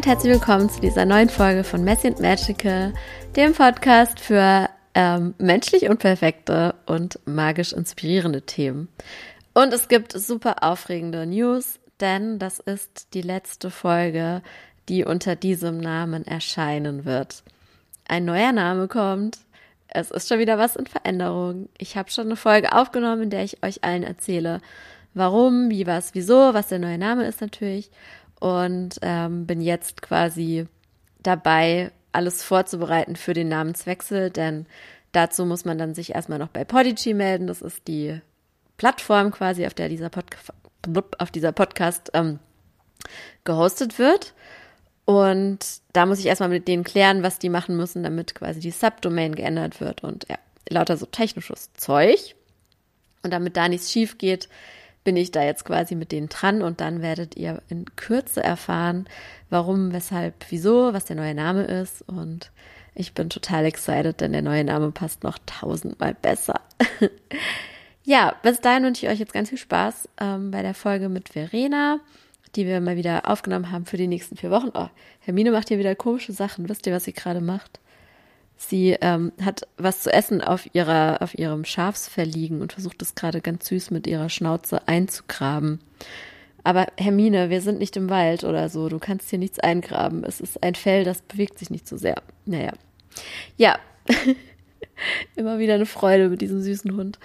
Und herzlich willkommen zu dieser neuen Folge von Messy and Magical, dem Podcast für ähm, menschlich unperfekte und magisch inspirierende Themen. Und es gibt super aufregende News, denn das ist die letzte Folge, die unter diesem Namen erscheinen wird. Ein neuer Name kommt. Es ist schon wieder was in Veränderung. Ich habe schon eine Folge aufgenommen, in der ich euch allen erzähle, warum, wie, was, wieso, was der neue Name ist natürlich und ähm, bin jetzt quasi dabei, alles vorzubereiten für den Namenswechsel, denn dazu muss man dann sich erstmal noch bei Podigy melden. Das ist die Plattform quasi, auf der dieser, Podca auf dieser Podcast ähm, gehostet wird. Und da muss ich erstmal mit denen klären, was die machen müssen, damit quasi die Subdomain geändert wird und ja, lauter so technisches Zeug. Und damit da nichts schief geht, bin ich da jetzt quasi mit denen dran und dann werdet ihr in Kürze erfahren, warum, weshalb, wieso, was der neue Name ist und ich bin total excited, denn der neue Name passt noch tausendmal besser. ja, bis dahin wünsche ich euch jetzt ganz viel Spaß ähm, bei der Folge mit Verena, die wir mal wieder aufgenommen haben für die nächsten vier Wochen. Oh, Hermine macht hier wieder komische Sachen. Wisst ihr, was sie gerade macht? Sie ähm, hat was zu essen auf ihrer, auf ihrem Schafsfell liegen und versucht es gerade ganz süß mit ihrer Schnauze einzugraben. Aber Hermine, wir sind nicht im Wald oder so. Du kannst hier nichts eingraben. Es ist ein Fell, das bewegt sich nicht so sehr. Naja. Ja. Immer wieder eine Freude mit diesem süßen Hund.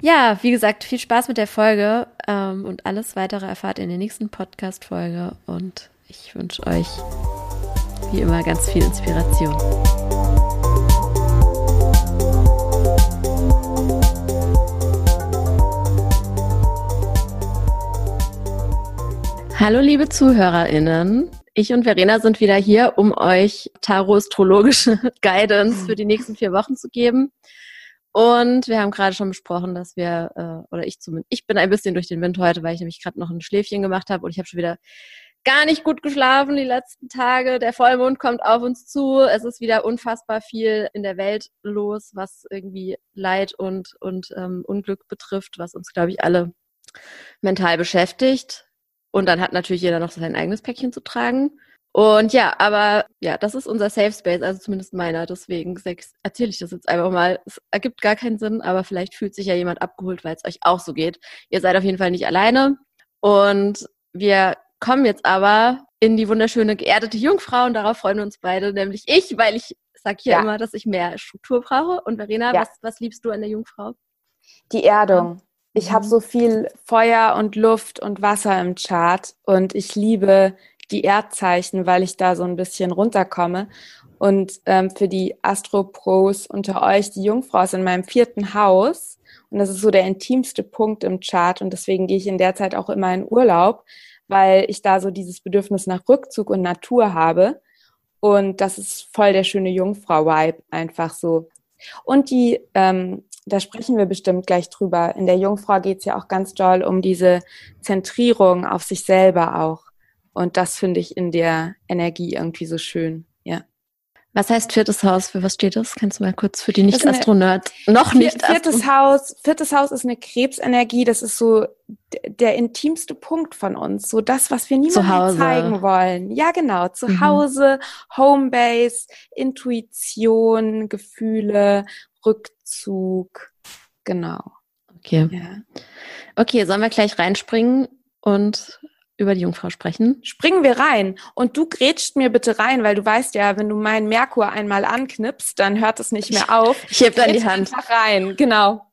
Ja, wie gesagt, viel Spaß mit der Folge ähm, und alles weitere erfahrt ihr in der nächsten Podcast-Folge. Und ich wünsche euch wie immer ganz viel Inspiration. Hallo liebe ZuhörerInnen. Ich und Verena sind wieder hier, um euch taroastrologische Guidance für die nächsten vier Wochen zu geben. Und wir haben gerade schon besprochen, dass wir, äh, oder ich zumindest, ich bin ein bisschen durch den Wind heute, weil ich nämlich gerade noch ein Schläfchen gemacht habe und ich habe schon wieder gar nicht gut geschlafen die letzten Tage. Der Vollmond kommt auf uns zu. Es ist wieder unfassbar viel in der Welt los, was irgendwie Leid und, und ähm, Unglück betrifft, was uns, glaube ich, alle mental beschäftigt. Und dann hat natürlich jeder noch sein eigenes Päckchen zu tragen. Und ja, aber ja, das ist unser Safe Space, also zumindest meiner. Deswegen erzähle ich das jetzt einfach mal. Es ergibt gar keinen Sinn, aber vielleicht fühlt sich ja jemand abgeholt, weil es euch auch so geht. Ihr seid auf jeden Fall nicht alleine. Und wir kommen jetzt aber in die wunderschöne geerdete Jungfrau und darauf freuen wir uns beide, nämlich ich, weil ich sage hier ja. immer, dass ich mehr Struktur brauche. Und Verena, ja. was, was liebst du an der Jungfrau? Die Erdung. Ich habe mhm. so viel Feuer und Luft und Wasser im Chart und ich liebe die Erdzeichen, weil ich da so ein bisschen runterkomme. Und ähm, für die Astro-Pros unter euch, die Jungfrau ist in meinem vierten Haus und das ist so der intimste Punkt im Chart und deswegen gehe ich in der Zeit auch immer in Urlaub, weil ich da so dieses Bedürfnis nach Rückzug und Natur habe. Und das ist voll der schöne Jungfrau-Vibe, einfach so. Und die ähm, da sprechen wir bestimmt gleich drüber. In der Jungfrau geht es ja auch ganz doll um diese Zentrierung auf sich selber auch. Und das finde ich in der Energie irgendwie so schön. Ja. Was heißt viertes Haus? Für was steht das? Kannst du mal kurz für die Nicht-Astronaut noch nicht viertes Haus. Viertes Haus ist eine Krebsenergie. Das ist so der intimste Punkt von uns. So das, was wir niemandem zeigen wollen. Ja, genau. Zu mhm. Hause, Homebase, Intuition, Gefühle, Rückzug. Genau. Okay. Ja. Okay, sollen wir gleich reinspringen und über die Jungfrau sprechen? Springen wir rein. Und du grätscht mir bitte rein, weil du weißt ja, wenn du meinen Merkur einmal anknipst, dann hört es nicht mehr auf. Ich heb dann die Hand. rein, genau.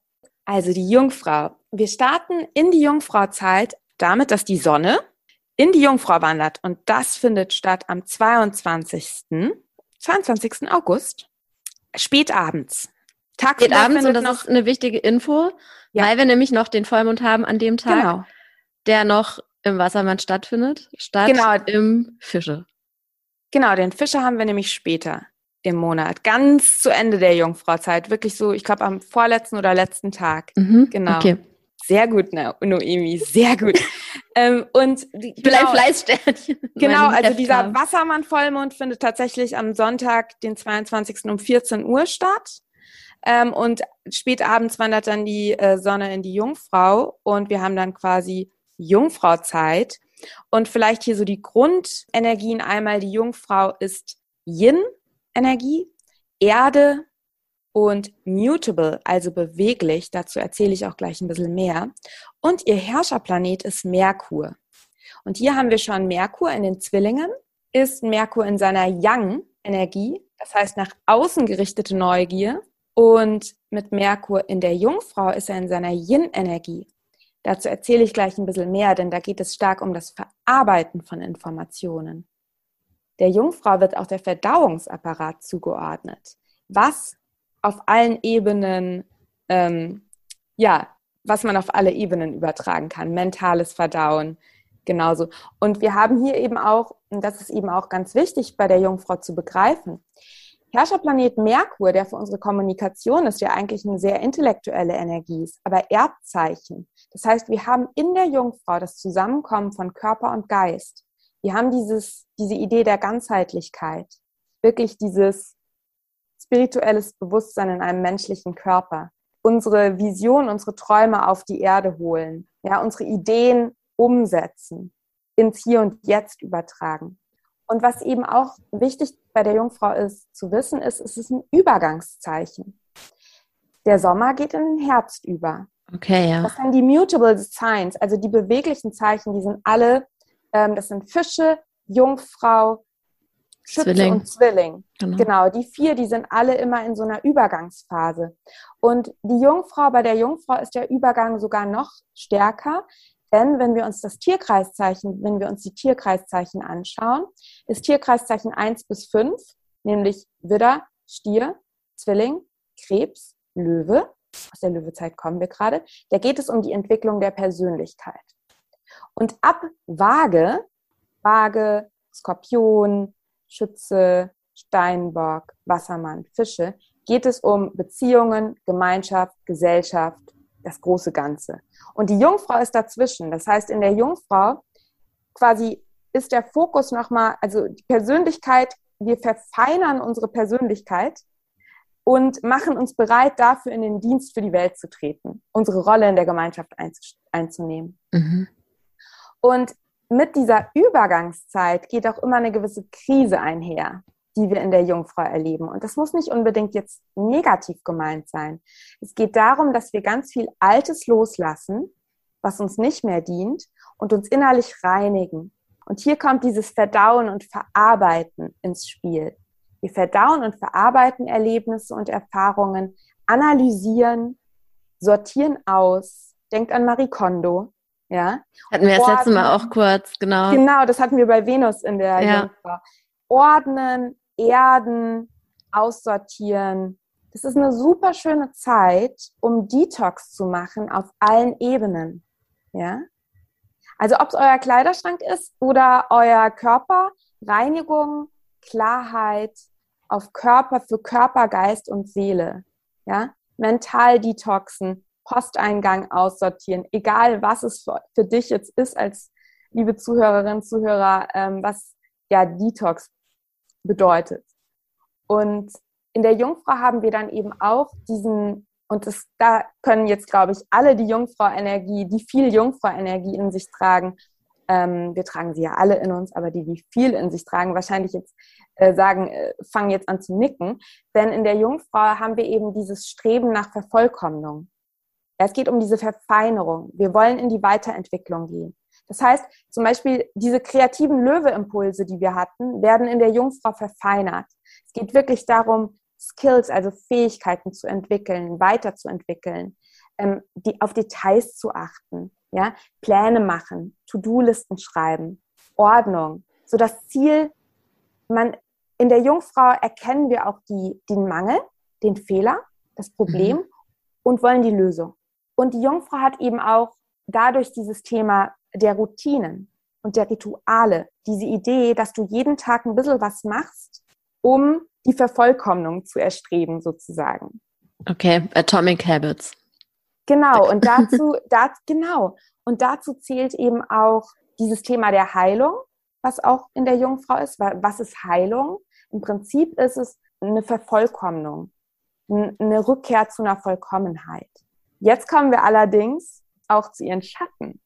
Also die Jungfrau. Wir starten in die Jungfrauzeit damit, dass die Sonne in die Jungfrau wandert. Und das findet statt am 22. 22. August, spätabends. Tagsüber abends und das noch, ist eine wichtige Info, ja. weil wir nämlich noch den Vollmond haben an dem Tag, genau. der noch im Wassermann stattfindet, statt genau. im Fische. Genau, den Fische haben wir nämlich später im Monat, ganz zu Ende der Jungfrauzeit, wirklich so, ich glaube am vorletzten oder letzten Tag. Mhm, genau. Okay. Sehr gut, ne, Noemi, sehr gut. ähm, und die, genau, Fleißsternchen. Genau, also dieser Wassermann-Vollmond findet tatsächlich am Sonntag, den 22. um 14 Uhr statt. Ähm, und spät abends wandert dann die äh, Sonne in die Jungfrau und wir haben dann quasi Jungfrauzeit. Und vielleicht hier so die Grundenergien einmal. Die Jungfrau ist Yin-Energie, Erde und mutable, also beweglich. Dazu erzähle ich auch gleich ein bisschen mehr. Und ihr Herrscherplanet ist Merkur. Und hier haben wir schon Merkur in den Zwillingen, ist Merkur in seiner Yang-Energie, das heißt nach außen gerichtete Neugier. Und mit Merkur in der Jungfrau ist er in seiner Yin-Energie. Dazu erzähle ich gleich ein bisschen mehr, denn da geht es stark um das Verarbeiten von Informationen. Der Jungfrau wird auch der Verdauungsapparat zugeordnet, was auf allen Ebenen, ähm, ja, was man auf alle Ebenen übertragen kann. Mentales Verdauen, genauso. Und wir haben hier eben auch, und das ist eben auch ganz wichtig bei der Jungfrau zu begreifen, Herrscherplanet Merkur, der für unsere Kommunikation ist, ja eigentlich eine sehr intellektuelle Energie ist, aber Erdzeichen. Das heißt, wir haben in der Jungfrau das Zusammenkommen von Körper und Geist. Wir haben dieses, diese Idee der Ganzheitlichkeit, wirklich dieses spirituelles Bewusstsein in einem menschlichen Körper. Unsere Vision, unsere Träume auf die Erde holen, ja, unsere Ideen umsetzen, ins Hier und Jetzt übertragen. Und was eben auch wichtig bei der Jungfrau ist zu wissen, ist, es ist ein Übergangszeichen. Der Sommer geht in den Herbst über. Okay, ja. Das sind die mutable signs, also die beweglichen Zeichen, die sind alle, ähm, das sind Fische, Jungfrau, Schütze Zwilling. und Zwilling. Genau. genau, die vier, die sind alle immer in so einer Übergangsphase. Und die Jungfrau, bei der Jungfrau ist der Übergang sogar noch stärker, denn wenn wir uns das Tierkreiszeichen, wenn wir uns die Tierkreiszeichen anschauen, ist Tierkreiszeichen 1 bis 5, nämlich Widder, Stier, Zwilling, Krebs, Löwe, aus der Löwezeit kommen wir gerade, da geht es um die Entwicklung der Persönlichkeit. Und ab Waage, Waage, Skorpion, Schütze, Steinbock, Wassermann, Fische, geht es um Beziehungen, Gemeinschaft, Gesellschaft, das große Ganze. Und die Jungfrau ist dazwischen. Das heißt, in der Jungfrau quasi ist der Fokus nochmal, also die Persönlichkeit, wir verfeinern unsere Persönlichkeit und machen uns bereit, dafür in den Dienst für die Welt zu treten, unsere Rolle in der Gemeinschaft einzunehmen. Mhm. Und mit dieser Übergangszeit geht auch immer eine gewisse Krise einher die wir in der Jungfrau erleben. Und das muss nicht unbedingt jetzt negativ gemeint sein. Es geht darum, dass wir ganz viel Altes loslassen, was uns nicht mehr dient und uns innerlich reinigen. Und hier kommt dieses Verdauen und Verarbeiten ins Spiel. Wir verdauen und verarbeiten Erlebnisse und Erfahrungen, analysieren, sortieren aus. Denkt an Marie Kondo. Ja. Hatten wir das letzte Mal auch kurz, genau. Genau, das hatten wir bei Venus in der ja. Jungfrau. Ordnen, erden, aussortieren. Das ist eine super schöne Zeit, um Detox zu machen auf allen Ebenen. Ja? Also ob es euer Kleiderschrank ist oder euer Körper, Reinigung, Klarheit auf Körper für Körper, Geist und Seele. Ja? Mental detoxen, Posteingang aussortieren, egal was es für, für dich jetzt ist als liebe Zuhörerinnen, Zuhörer, ähm, was ja Detox bedeutet. Und in der Jungfrau haben wir dann eben auch diesen, und das, da können jetzt, glaube ich, alle die Jungfrau-Energie, die viel Jungfrau-Energie in sich tragen, ähm, wir tragen sie ja alle in uns, aber die, die viel in sich tragen, wahrscheinlich jetzt äh, sagen, äh, fangen jetzt an zu nicken. Denn in der Jungfrau haben wir eben dieses Streben nach Vervollkommnung. Es geht um diese Verfeinerung. Wir wollen in die Weiterentwicklung gehen. Das heißt, zum Beispiel diese kreativen Löwe-Impulse, die wir hatten, werden in der Jungfrau verfeinert. Es geht wirklich darum, Skills, also Fähigkeiten zu entwickeln, weiterzuentwickeln, ähm, die, auf Details zu achten, ja, Pläne machen, To-Do-Listen schreiben, Ordnung. So das Ziel, man, in der Jungfrau erkennen wir auch die, den Mangel, den Fehler, das Problem mhm. und wollen die Lösung. Und die Jungfrau hat eben auch dadurch dieses Thema der Routinen und der Rituale, diese Idee, dass du jeden Tag ein bisschen was machst, um die Vervollkommnung zu erstreben, sozusagen. Okay, Atomic Habits. Genau, und dazu, da, genau, und dazu zählt eben auch dieses Thema der Heilung, was auch in der Jungfrau ist. Was ist Heilung? Im Prinzip ist es eine Vervollkommnung, eine Rückkehr zu einer Vollkommenheit. Jetzt kommen wir allerdings auch zu ihren Schatten.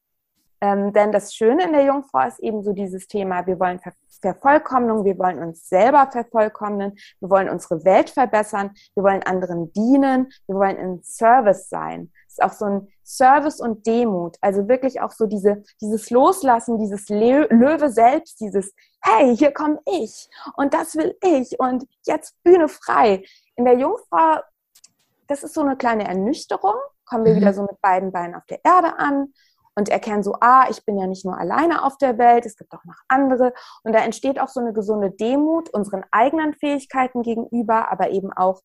Ähm, denn das Schöne in der Jungfrau ist eben so dieses Thema, wir wollen Ver Vervollkommnung, wir wollen uns selber vervollkommnen, wir wollen unsere Welt verbessern, wir wollen anderen dienen, wir wollen in Service sein. Es ist auch so ein Service und Demut, also wirklich auch so diese, dieses Loslassen, dieses Le Löwe selbst, dieses, hey, hier komme ich und das will ich und jetzt Bühne frei. In der Jungfrau, das ist so eine kleine Ernüchterung, kommen wir mhm. wieder so mit beiden Beinen auf der Erde an und erkennen so, ah, ich bin ja nicht nur alleine auf der Welt, es gibt auch noch andere. Und da entsteht auch so eine gesunde Demut unseren eigenen Fähigkeiten gegenüber, aber eben auch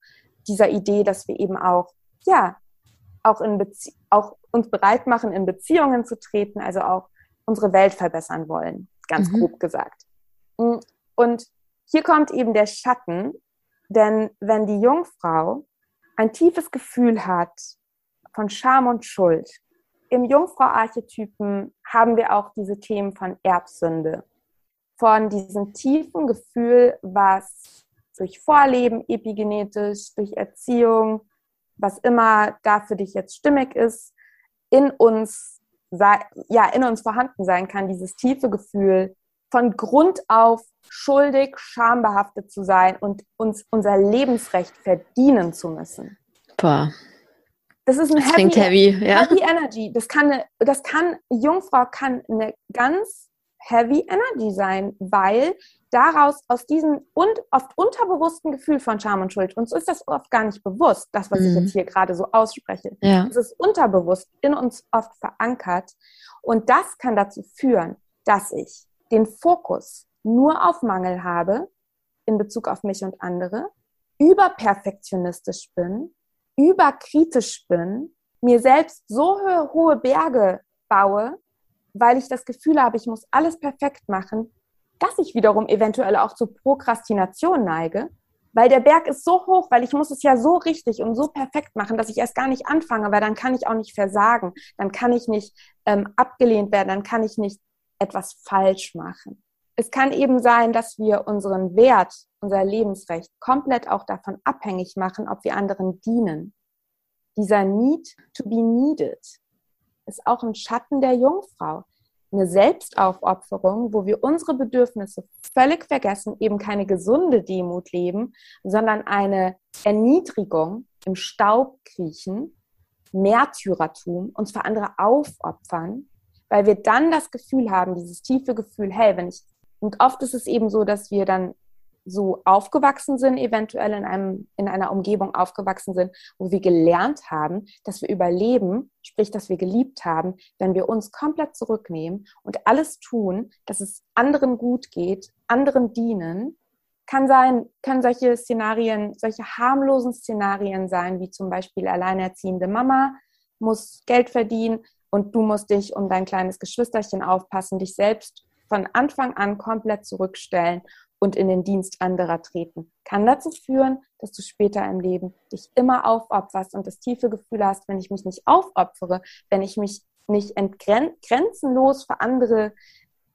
dieser Idee, dass wir eben auch, ja, auch, in Bezie auch uns bereit machen, in Beziehungen zu treten, also auch unsere Welt verbessern wollen, ganz mhm. grob gesagt. Und hier kommt eben der Schatten, denn wenn die Jungfrau ein tiefes Gefühl hat von Scham und Schuld, im Jungfrau-Archetypen haben wir auch diese Themen von Erbsünde, von diesem tiefen Gefühl, was durch Vorleben, epigenetisch, durch Erziehung, was immer da für dich jetzt stimmig ist, in uns, ja, in uns vorhanden sein kann, dieses tiefe Gefühl, von Grund auf schuldig, schambehaftet zu sein und uns unser Lebensrecht verdienen zu müssen. Boah. Das ist ein das heavy, heavy, ja. heavy Energy. Das kann, eine, das kann, Jungfrau kann eine ganz heavy Energy sein, weil daraus aus diesem und oft unterbewussten Gefühl von Scham und Schuld, uns ist das oft gar nicht bewusst, das, was mhm. ich jetzt hier gerade so ausspreche. Ja. Es ist unterbewusst in uns oft verankert. Und das kann dazu führen, dass ich den Fokus nur auf Mangel habe in Bezug auf mich und andere, überperfektionistisch bin überkritisch bin, mir selbst so hohe Berge baue, weil ich das Gefühl habe, ich muss alles perfekt machen, dass ich wiederum eventuell auch zu Prokrastination neige, weil der Berg ist so hoch, weil ich muss es ja so richtig und so perfekt machen, dass ich erst gar nicht anfange, weil dann kann ich auch nicht versagen, dann kann ich nicht ähm, abgelehnt werden, dann kann ich nicht etwas falsch machen es kann eben sein, dass wir unseren Wert, unser Lebensrecht komplett auch davon abhängig machen, ob wir anderen dienen. Dieser Need to be needed ist auch ein Schatten der Jungfrau. Eine Selbstaufopferung, wo wir unsere Bedürfnisse völlig vergessen, eben keine gesunde Demut leben, sondern eine Erniedrigung im Staub kriechen, Märtyrertum, uns für andere aufopfern, weil wir dann das Gefühl haben, dieses tiefe Gefühl, hey, wenn ich und oft ist es eben so, dass wir dann so aufgewachsen sind, eventuell in, einem, in einer Umgebung aufgewachsen sind, wo wir gelernt haben, dass wir überleben, sprich, dass wir geliebt haben, wenn wir uns komplett zurücknehmen und alles tun, dass es anderen gut geht, anderen dienen, kann sein, können solche Szenarien, solche harmlosen Szenarien sein, wie zum Beispiel alleinerziehende Mama muss Geld verdienen und du musst dich um dein kleines Geschwisterchen aufpassen, dich selbst von Anfang an komplett zurückstellen und in den Dienst anderer treten, kann dazu führen, dass du später im Leben dich immer aufopferst und das tiefe Gefühl hast, wenn ich mich nicht aufopfere, wenn ich mich nicht grenzenlos für andere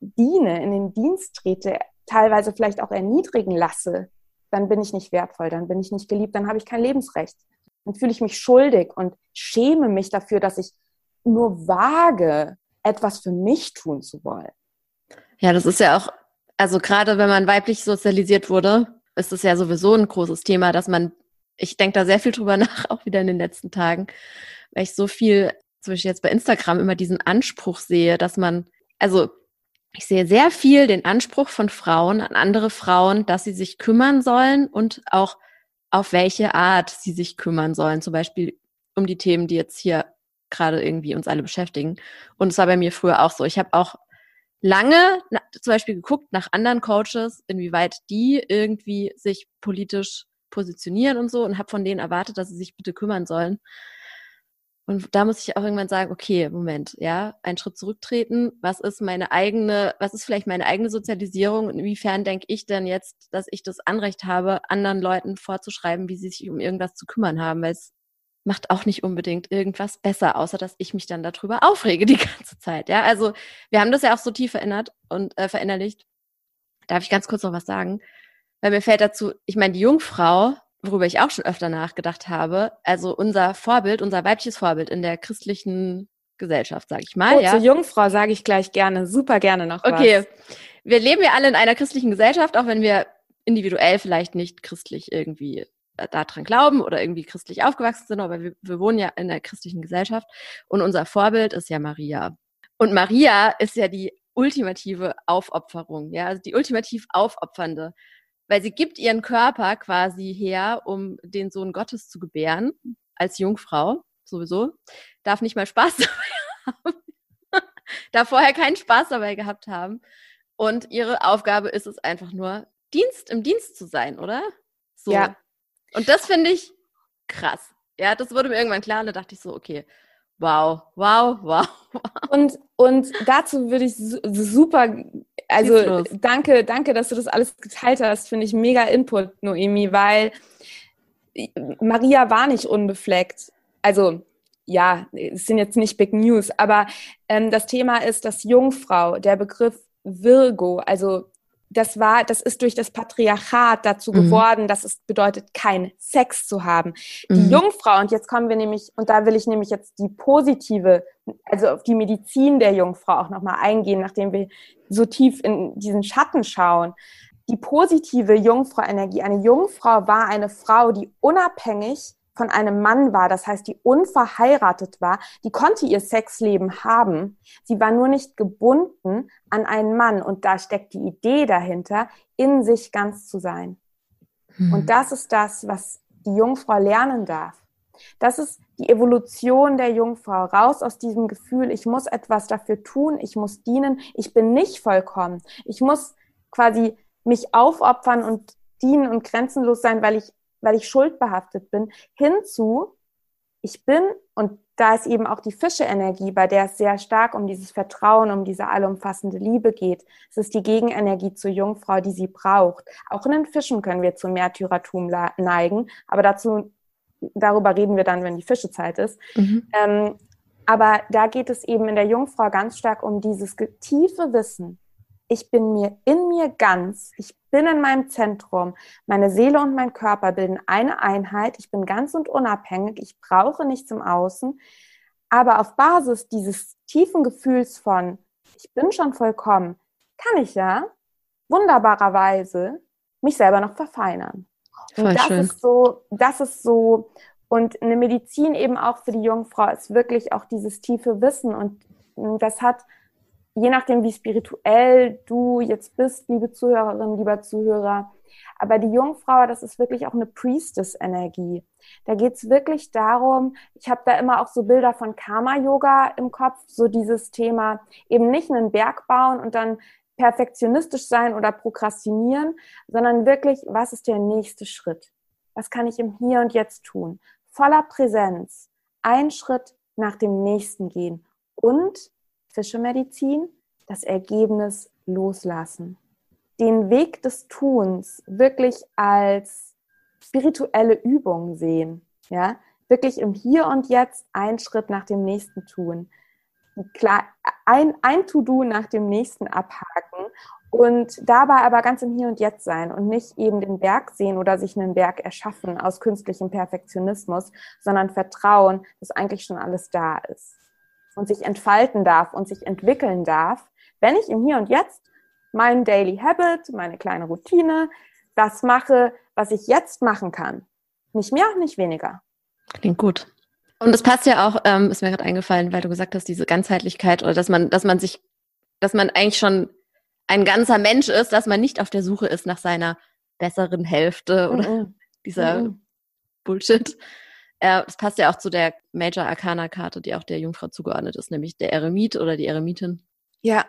diene, in den Dienst trete, teilweise vielleicht auch erniedrigen lasse, dann bin ich nicht wertvoll, dann bin ich nicht geliebt, dann habe ich kein Lebensrecht. Dann fühle ich mich schuldig und schäme mich dafür, dass ich nur wage, etwas für mich tun zu wollen. Ja, das ist ja auch, also gerade wenn man weiblich sozialisiert wurde, ist es ja sowieso ein großes Thema, dass man, ich denke da sehr viel drüber nach, auch wieder in den letzten Tagen, weil ich so viel, zum Beispiel jetzt bei Instagram immer diesen Anspruch sehe, dass man, also ich sehe sehr viel den Anspruch von Frauen an andere Frauen, dass sie sich kümmern sollen und auch auf welche Art sie sich kümmern sollen. Zum Beispiel um die Themen, die jetzt hier gerade irgendwie uns alle beschäftigen. Und es war bei mir früher auch so. Ich habe auch lange na, zum Beispiel geguckt nach anderen Coaches, inwieweit die irgendwie sich politisch positionieren und so und habe von denen erwartet, dass sie sich bitte kümmern sollen. Und da muss ich auch irgendwann sagen, okay, Moment, ja, einen Schritt zurücktreten. Was ist meine eigene, was ist vielleicht meine eigene Sozialisierung? Und inwiefern denke ich denn jetzt, dass ich das Anrecht habe, anderen Leuten vorzuschreiben, wie sie sich um irgendwas zu kümmern haben? Weil es macht auch nicht unbedingt irgendwas besser, außer dass ich mich dann darüber aufrege die ganze Zeit. Ja, also wir haben das ja auch so tief verändert und äh, verinnerlicht. Darf ich ganz kurz noch was sagen? Weil mir fällt dazu, ich meine, die Jungfrau, worüber ich auch schon öfter nachgedacht habe, also unser Vorbild, unser weibliches Vorbild in der christlichen Gesellschaft, sag ich mal. Oh, ja. Zur Jungfrau sage ich gleich gerne, super gerne noch Okay. was. Wir leben ja alle in einer christlichen Gesellschaft, auch wenn wir individuell vielleicht nicht christlich irgendwie daran glauben oder irgendwie christlich aufgewachsen sind, aber wir, wir wohnen ja in einer christlichen Gesellschaft und unser Vorbild ist ja Maria. Und Maria ist ja die ultimative Aufopferung, ja, also die ultimativ aufopfernde, weil sie gibt ihren Körper quasi her, um den Sohn Gottes zu gebären, als Jungfrau sowieso, darf nicht mal Spaß dabei haben, darf vorher keinen Spaß dabei gehabt haben und ihre Aufgabe ist es einfach nur, Dienst im Dienst zu sein, oder? So. Ja. Und das finde ich krass. Ja, das wurde mir irgendwann klar und da dachte ich so, okay, wow, wow, wow. Und, und dazu würde ich su- super, also danke, danke, dass du das alles geteilt hast, finde ich mega Input, Noemi, weil Maria war nicht unbefleckt. Also ja, es sind jetzt nicht Big News, aber ähm, das Thema ist, dass Jungfrau, der Begriff Virgo, also das war, das ist durch das Patriarchat dazu Mhm. geworden, dass es bedeutet, kein Sex zu haben. Die Mhm. Jungfrau, und jetzt kommen wir nämlich, und da will ich nämlich jetzt die positive, also auf die Medizin der Jungfrau auch nochmal eingehen, nachdem wir so tief in diesen Schatten schauen. Die positive Jungfrau-Energie. Eine Jungfrau war eine Frau, die unabhängig von einem Mann war, das heißt, die unverheiratet war, die konnte ihr Sexleben haben. Sie war nur nicht gebunden an einen Mann und da steckt die Idee dahinter, in sich ganz zu sein. Mhm. Und das ist das, was die Jungfrau lernen darf. Das ist die Evolution der Jungfrau. Raus aus diesem Gefühl, ich muss etwas dafür tun, ich muss dienen, ich bin nicht vollkommen. Ich muss quasi mich aufopfern und dienen und grenzenlos sein, weil ich, weil ich schuldbehaftet bin, hinzu, ich bin, und da ist eben auch die Fische-Energie, bei der es sehr stark um dieses Vertrauen, um diese allumfassende Liebe geht. Es ist die Gegenenergie zur Jungfrau, die sie braucht. Auch in den Fischen können wir zu Märtyrertum neigen, aber dazu, darüber reden wir dann, wenn die Fischezeit ist. Mhm. Ähm, aber da geht es eben in der Jungfrau ganz stark um dieses tiefe Wissen. Ich bin mir in mir ganz, ich bin in meinem Zentrum, meine Seele und mein Körper bilden eine Einheit, ich bin ganz und unabhängig, ich brauche nichts im Außen, aber auf Basis dieses tiefen Gefühls von, ich bin schon vollkommen, kann ich ja wunderbarerweise mich selber noch verfeinern. Voll Und das schön. ist so, das ist so, und eine Medizin eben auch für die Jungfrau ist wirklich auch dieses tiefe Wissen. Und das hat, je nachdem, wie spirituell du jetzt bist, liebe Zuhörerin, lieber Zuhörer, aber die Jungfrau, das ist wirklich auch eine Priestess-Energie. Da geht's wirklich darum, ich habe da immer auch so Bilder von Karma-Yoga im Kopf, so dieses Thema, eben nicht einen Berg bauen und dann perfektionistisch sein oder prokrastinieren, sondern wirklich, was ist der nächste Schritt? Was kann ich im Hier und Jetzt tun? Voller Präsenz, ein Schritt nach dem nächsten gehen und Fischemedizin, das Ergebnis loslassen. Den Weg des Tuns wirklich als spirituelle Übung sehen, ja, wirklich im Hier und Jetzt einen Schritt nach dem nächsten tun. Klar, ein, ein To-Do nach dem nächsten abhaken und dabei aber ganz im Hier und Jetzt sein und nicht eben den Berg sehen oder sich einen Berg erschaffen aus künstlichem Perfektionismus, sondern vertrauen, dass eigentlich schon alles da ist und sich entfalten darf und sich entwickeln darf, wenn ich im Hier und Jetzt mein Daily Habit, meine kleine Routine, das mache, was ich jetzt machen kann. Nicht mehr, nicht weniger. Klingt gut. Und das passt ja auch, ähm, ist mir gerade eingefallen, weil du gesagt hast, diese Ganzheitlichkeit oder dass man, dass man sich, dass man eigentlich schon ein ganzer Mensch ist, dass man nicht auf der Suche ist nach seiner besseren Hälfte oder Mhm. dieser Mhm. Bullshit. Äh, das passt ja auch zu der Major Arcana Karte, die auch der Jungfrau zugeordnet ist, nämlich der Eremit oder die Eremitin. Ja,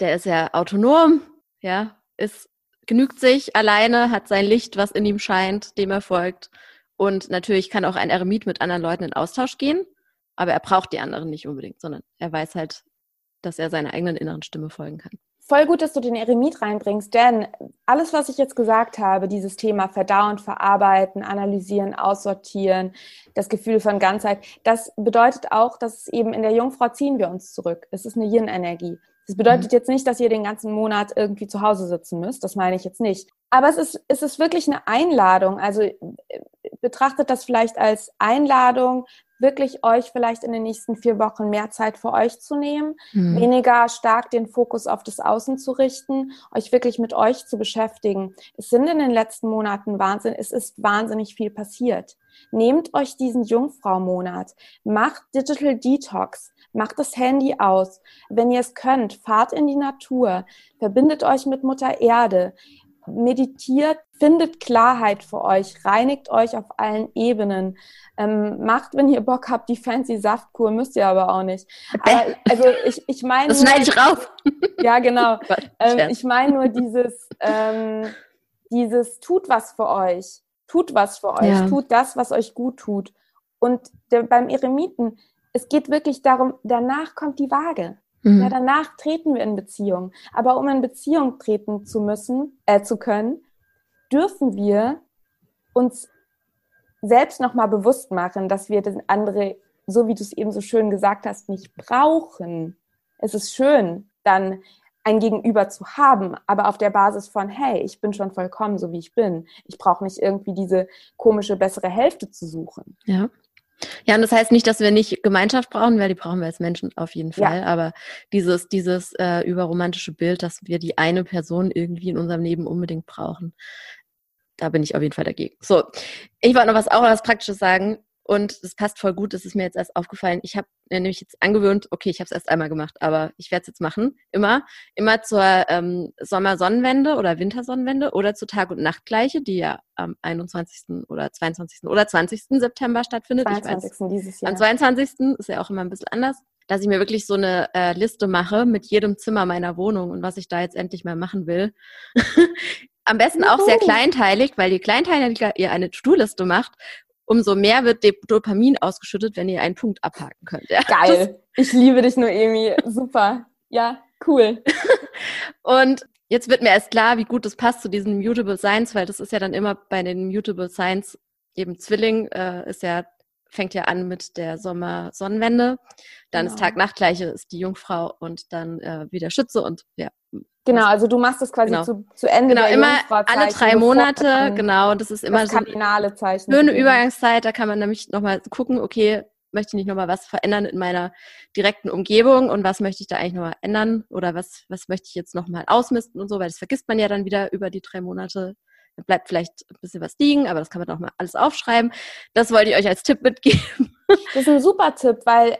Der ist ja autonom, ja, ist, genügt sich alleine, hat sein Licht, was in ihm scheint, dem er folgt. Und natürlich kann auch ein Eremit mit anderen Leuten in Austausch gehen, aber er braucht die anderen nicht unbedingt, sondern er weiß halt, dass er seiner eigenen inneren Stimme folgen kann. Voll gut, dass du den Eremit reinbringst, denn alles, was ich jetzt gesagt habe, dieses Thema verdauen, verarbeiten, analysieren, aussortieren, das Gefühl von Ganzheit, das bedeutet auch, dass eben in der Jungfrau ziehen wir uns zurück. Es ist eine Yin-Energie. Das bedeutet jetzt nicht, dass ihr den ganzen Monat irgendwie zu Hause sitzen müsst. Das meine ich jetzt nicht. Aber es ist, es ist wirklich eine Einladung. Also äh, betrachtet das vielleicht als Einladung, wirklich euch vielleicht in den nächsten vier Wochen mehr Zeit für euch zu nehmen, mhm. weniger stark den Fokus auf das Außen zu richten, euch wirklich mit euch zu beschäftigen. Es sind in den letzten Monaten Wahnsinn, es ist wahnsinnig viel passiert. Nehmt euch diesen Jungfrau-Monat, macht Digital Detox, macht das Handy aus. Wenn ihr es könnt, fahrt in die Natur, verbindet euch mit Mutter Erde, meditiert, findet Klarheit für euch, reinigt euch auf allen Ebenen, ähm, macht, wenn ihr Bock habt, die fancy Saftkur, müsst ihr aber auch nicht. Aber, also ich, ich meine. Das schneide ich raus. Ja, genau. ähm, ich meine nur dieses, ähm, dieses tut was für euch. Tut was für euch. Ja. Tut das, was euch gut tut. Und der, beim Eremiten, es geht wirklich darum, danach kommt die Waage. Mhm. Ja, danach treten wir in Beziehung. Aber um in Beziehung treten zu müssen, äh, zu können, dürfen wir uns selbst nochmal bewusst machen, dass wir das andere, so wie du es eben so schön gesagt hast, nicht brauchen. Es ist schön, dann ein Gegenüber zu haben, aber auf der Basis von, hey, ich bin schon vollkommen so, wie ich bin. Ich brauche nicht irgendwie diese komische, bessere Hälfte zu suchen. Ja. Ja, und das heißt nicht, dass wir nicht Gemeinschaft brauchen, weil die brauchen wir als Menschen auf jeden Fall. Ja. Aber dieses, dieses äh, überromantische Bild, dass wir die eine Person irgendwie in unserem Leben unbedingt brauchen, da bin ich auf jeden Fall dagegen. So, ich wollte noch was auch was Praktisches sagen. Und das passt voll gut, das ist mir jetzt erst aufgefallen. Ich habe nämlich jetzt angewöhnt, okay, ich habe es erst einmal gemacht, aber ich werde es jetzt machen. Immer, immer zur ähm, Sommersonnenwende oder Wintersonnenwende oder zur Tag- und Nachtgleiche, die ja am 21. oder 22. oder 20. September stattfindet. 22. Weiß, dieses Jahr. Am 22. ist ja auch immer ein bisschen anders dass ich mir wirklich so eine äh, Liste mache mit jedem Zimmer meiner Wohnung und was ich da jetzt endlich mal machen will. Am besten auch sehr kleinteilig, weil je kleinteiliger ihr eine To-Do-Liste macht, umso mehr wird Dopamin ausgeschüttet, wenn ihr einen Punkt abhaken könnt. Ja. Geil. Ich liebe dich, Noemi. Super. Ja, cool. Und jetzt wird mir erst klar, wie gut das passt zu diesen Mutable Signs, weil das ist ja dann immer bei den Mutable Signs eben Zwilling äh, ist ja fängt ja an mit der Sommer-Sonnenwende, dann genau. ist Tag-Nacht-Gleiche ist die Jungfrau und dann äh, wieder Schütze und ja, Genau, also du machst es quasi genau. zu, zu Ende. Genau, immer alle drei Monate, genau, das ist immer das kardinale Zeichen. Schöne Übergangszeit, da kann man nämlich nochmal gucken, okay, möchte ich nicht nochmal was verändern in meiner direkten Umgebung und was möchte ich da eigentlich nochmal ändern oder was, was möchte ich jetzt nochmal ausmisten und so, weil das vergisst man ja dann wieder über die drei Monate. Da bleibt vielleicht ein bisschen was liegen, aber das kann man doch mal alles aufschreiben. Das wollte ich euch als Tipp mitgeben. Das ist ein super Tipp, weil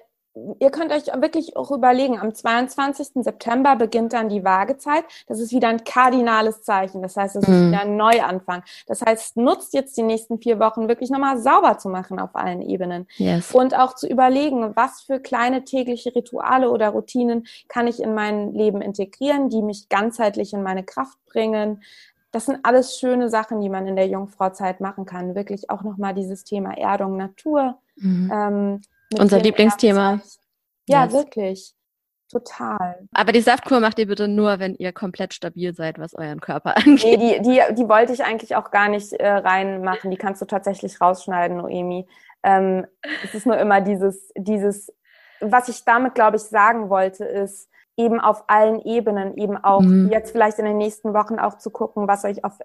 ihr könnt euch wirklich auch überlegen, am 22. September beginnt dann die Waagezeit. Das ist wieder ein kardinales Zeichen. Das heißt, es ist mhm. wieder ein Neuanfang. Das heißt, nutzt jetzt die nächsten vier Wochen wirklich nochmal sauber zu machen auf allen Ebenen. Yes. Und auch zu überlegen, was für kleine tägliche Rituale oder Routinen kann ich in mein Leben integrieren, die mich ganzheitlich in meine Kraft bringen. Das sind alles schöne Sachen, die man in der Jungfrauzeit machen kann. Wirklich auch nochmal dieses Thema Erdung, Natur. Mhm. Ähm, unser Lieblingsthema. Ja, yes. wirklich. Total. Aber die Saftkur macht ihr bitte nur, wenn ihr komplett stabil seid, was euren Körper angeht. Nee, die, die, die wollte ich eigentlich auch gar nicht äh, reinmachen. Die kannst du tatsächlich rausschneiden, Noemi. Ähm, es ist nur immer dieses, dieses, was ich damit, glaube ich, sagen wollte, ist, eben auf allen Ebenen, eben auch mhm. jetzt vielleicht in den nächsten Wochen auch zu gucken, was euch auf,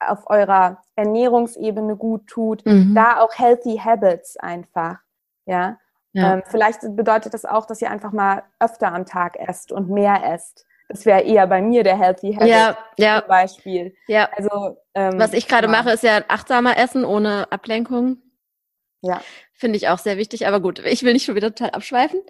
auf eurer Ernährungsebene gut tut. Mhm. Da auch Healthy Habits einfach. Ja. ja. Ähm, vielleicht bedeutet das auch, dass ihr einfach mal öfter am Tag esst und mehr esst. Das wäre eher bei mir der Healthy Habit ja, ja. zum Beispiel. Ja. Also, ähm, Was ich gerade ja. mache, ist ja achtsamer Essen ohne Ablenkung. Ja. Finde ich auch sehr wichtig, aber gut, ich will nicht schon wieder total abschweifen.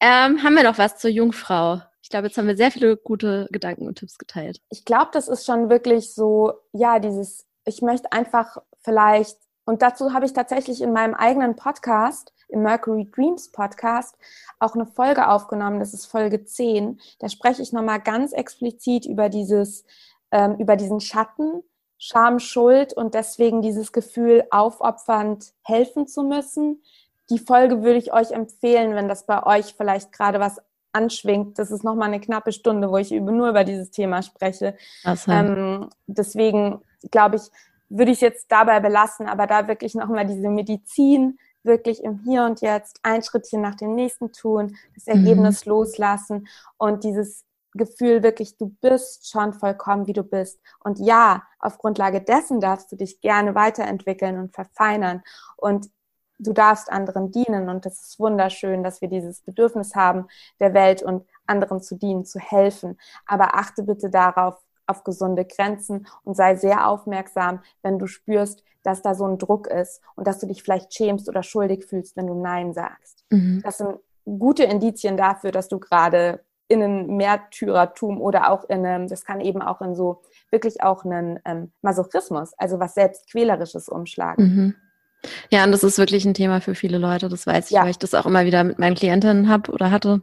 Ähm, haben wir noch was zur Jungfrau? Ich glaube, jetzt haben wir sehr viele gute Gedanken und Tipps geteilt. Ich glaube, das ist schon wirklich so, ja, dieses, ich möchte einfach vielleicht, und dazu habe ich tatsächlich in meinem eigenen Podcast im Mercury Dreams Podcast auch eine Folge aufgenommen, das ist Folge 10. Da spreche ich nochmal ganz explizit über dieses, ähm, über diesen Schatten, Scham, Schuld und deswegen dieses Gefühl, aufopfernd helfen zu müssen. Die Folge würde ich euch empfehlen, wenn das bei euch vielleicht gerade was anschwingt. Das ist nochmal eine knappe Stunde, wo ich nur über dieses Thema spreche. Ähm, deswegen glaube ich, würde ich es jetzt dabei belassen, aber da wirklich nochmal diese Medizin wirklich im Hier und Jetzt ein Schrittchen nach dem nächsten tun, das Ergebnis mhm. loslassen und dieses Gefühl wirklich, du bist schon vollkommen, wie du bist. Und ja, auf Grundlage dessen darfst du dich gerne weiterentwickeln und verfeinern. Und du darfst anderen dienen und das ist wunderschön, dass wir dieses Bedürfnis haben, der Welt und anderen zu dienen, zu helfen. Aber achte bitte darauf, auf gesunde Grenzen und sei sehr aufmerksam, wenn du spürst, dass da so ein Druck ist und dass du dich vielleicht schämst oder schuldig fühlst, wenn du Nein sagst. Mhm. Das sind gute Indizien dafür, dass du gerade in einem Märtyrertum oder auch in einem, das kann eben auch in so wirklich auch einen ähm, Masochismus, also was selbstquälerisches umschlagen. Mhm. Ja, und das ist wirklich ein Thema für viele Leute, das weiß ich, ja. weil ich das auch immer wieder mit meinen Klientinnen habe oder hatte.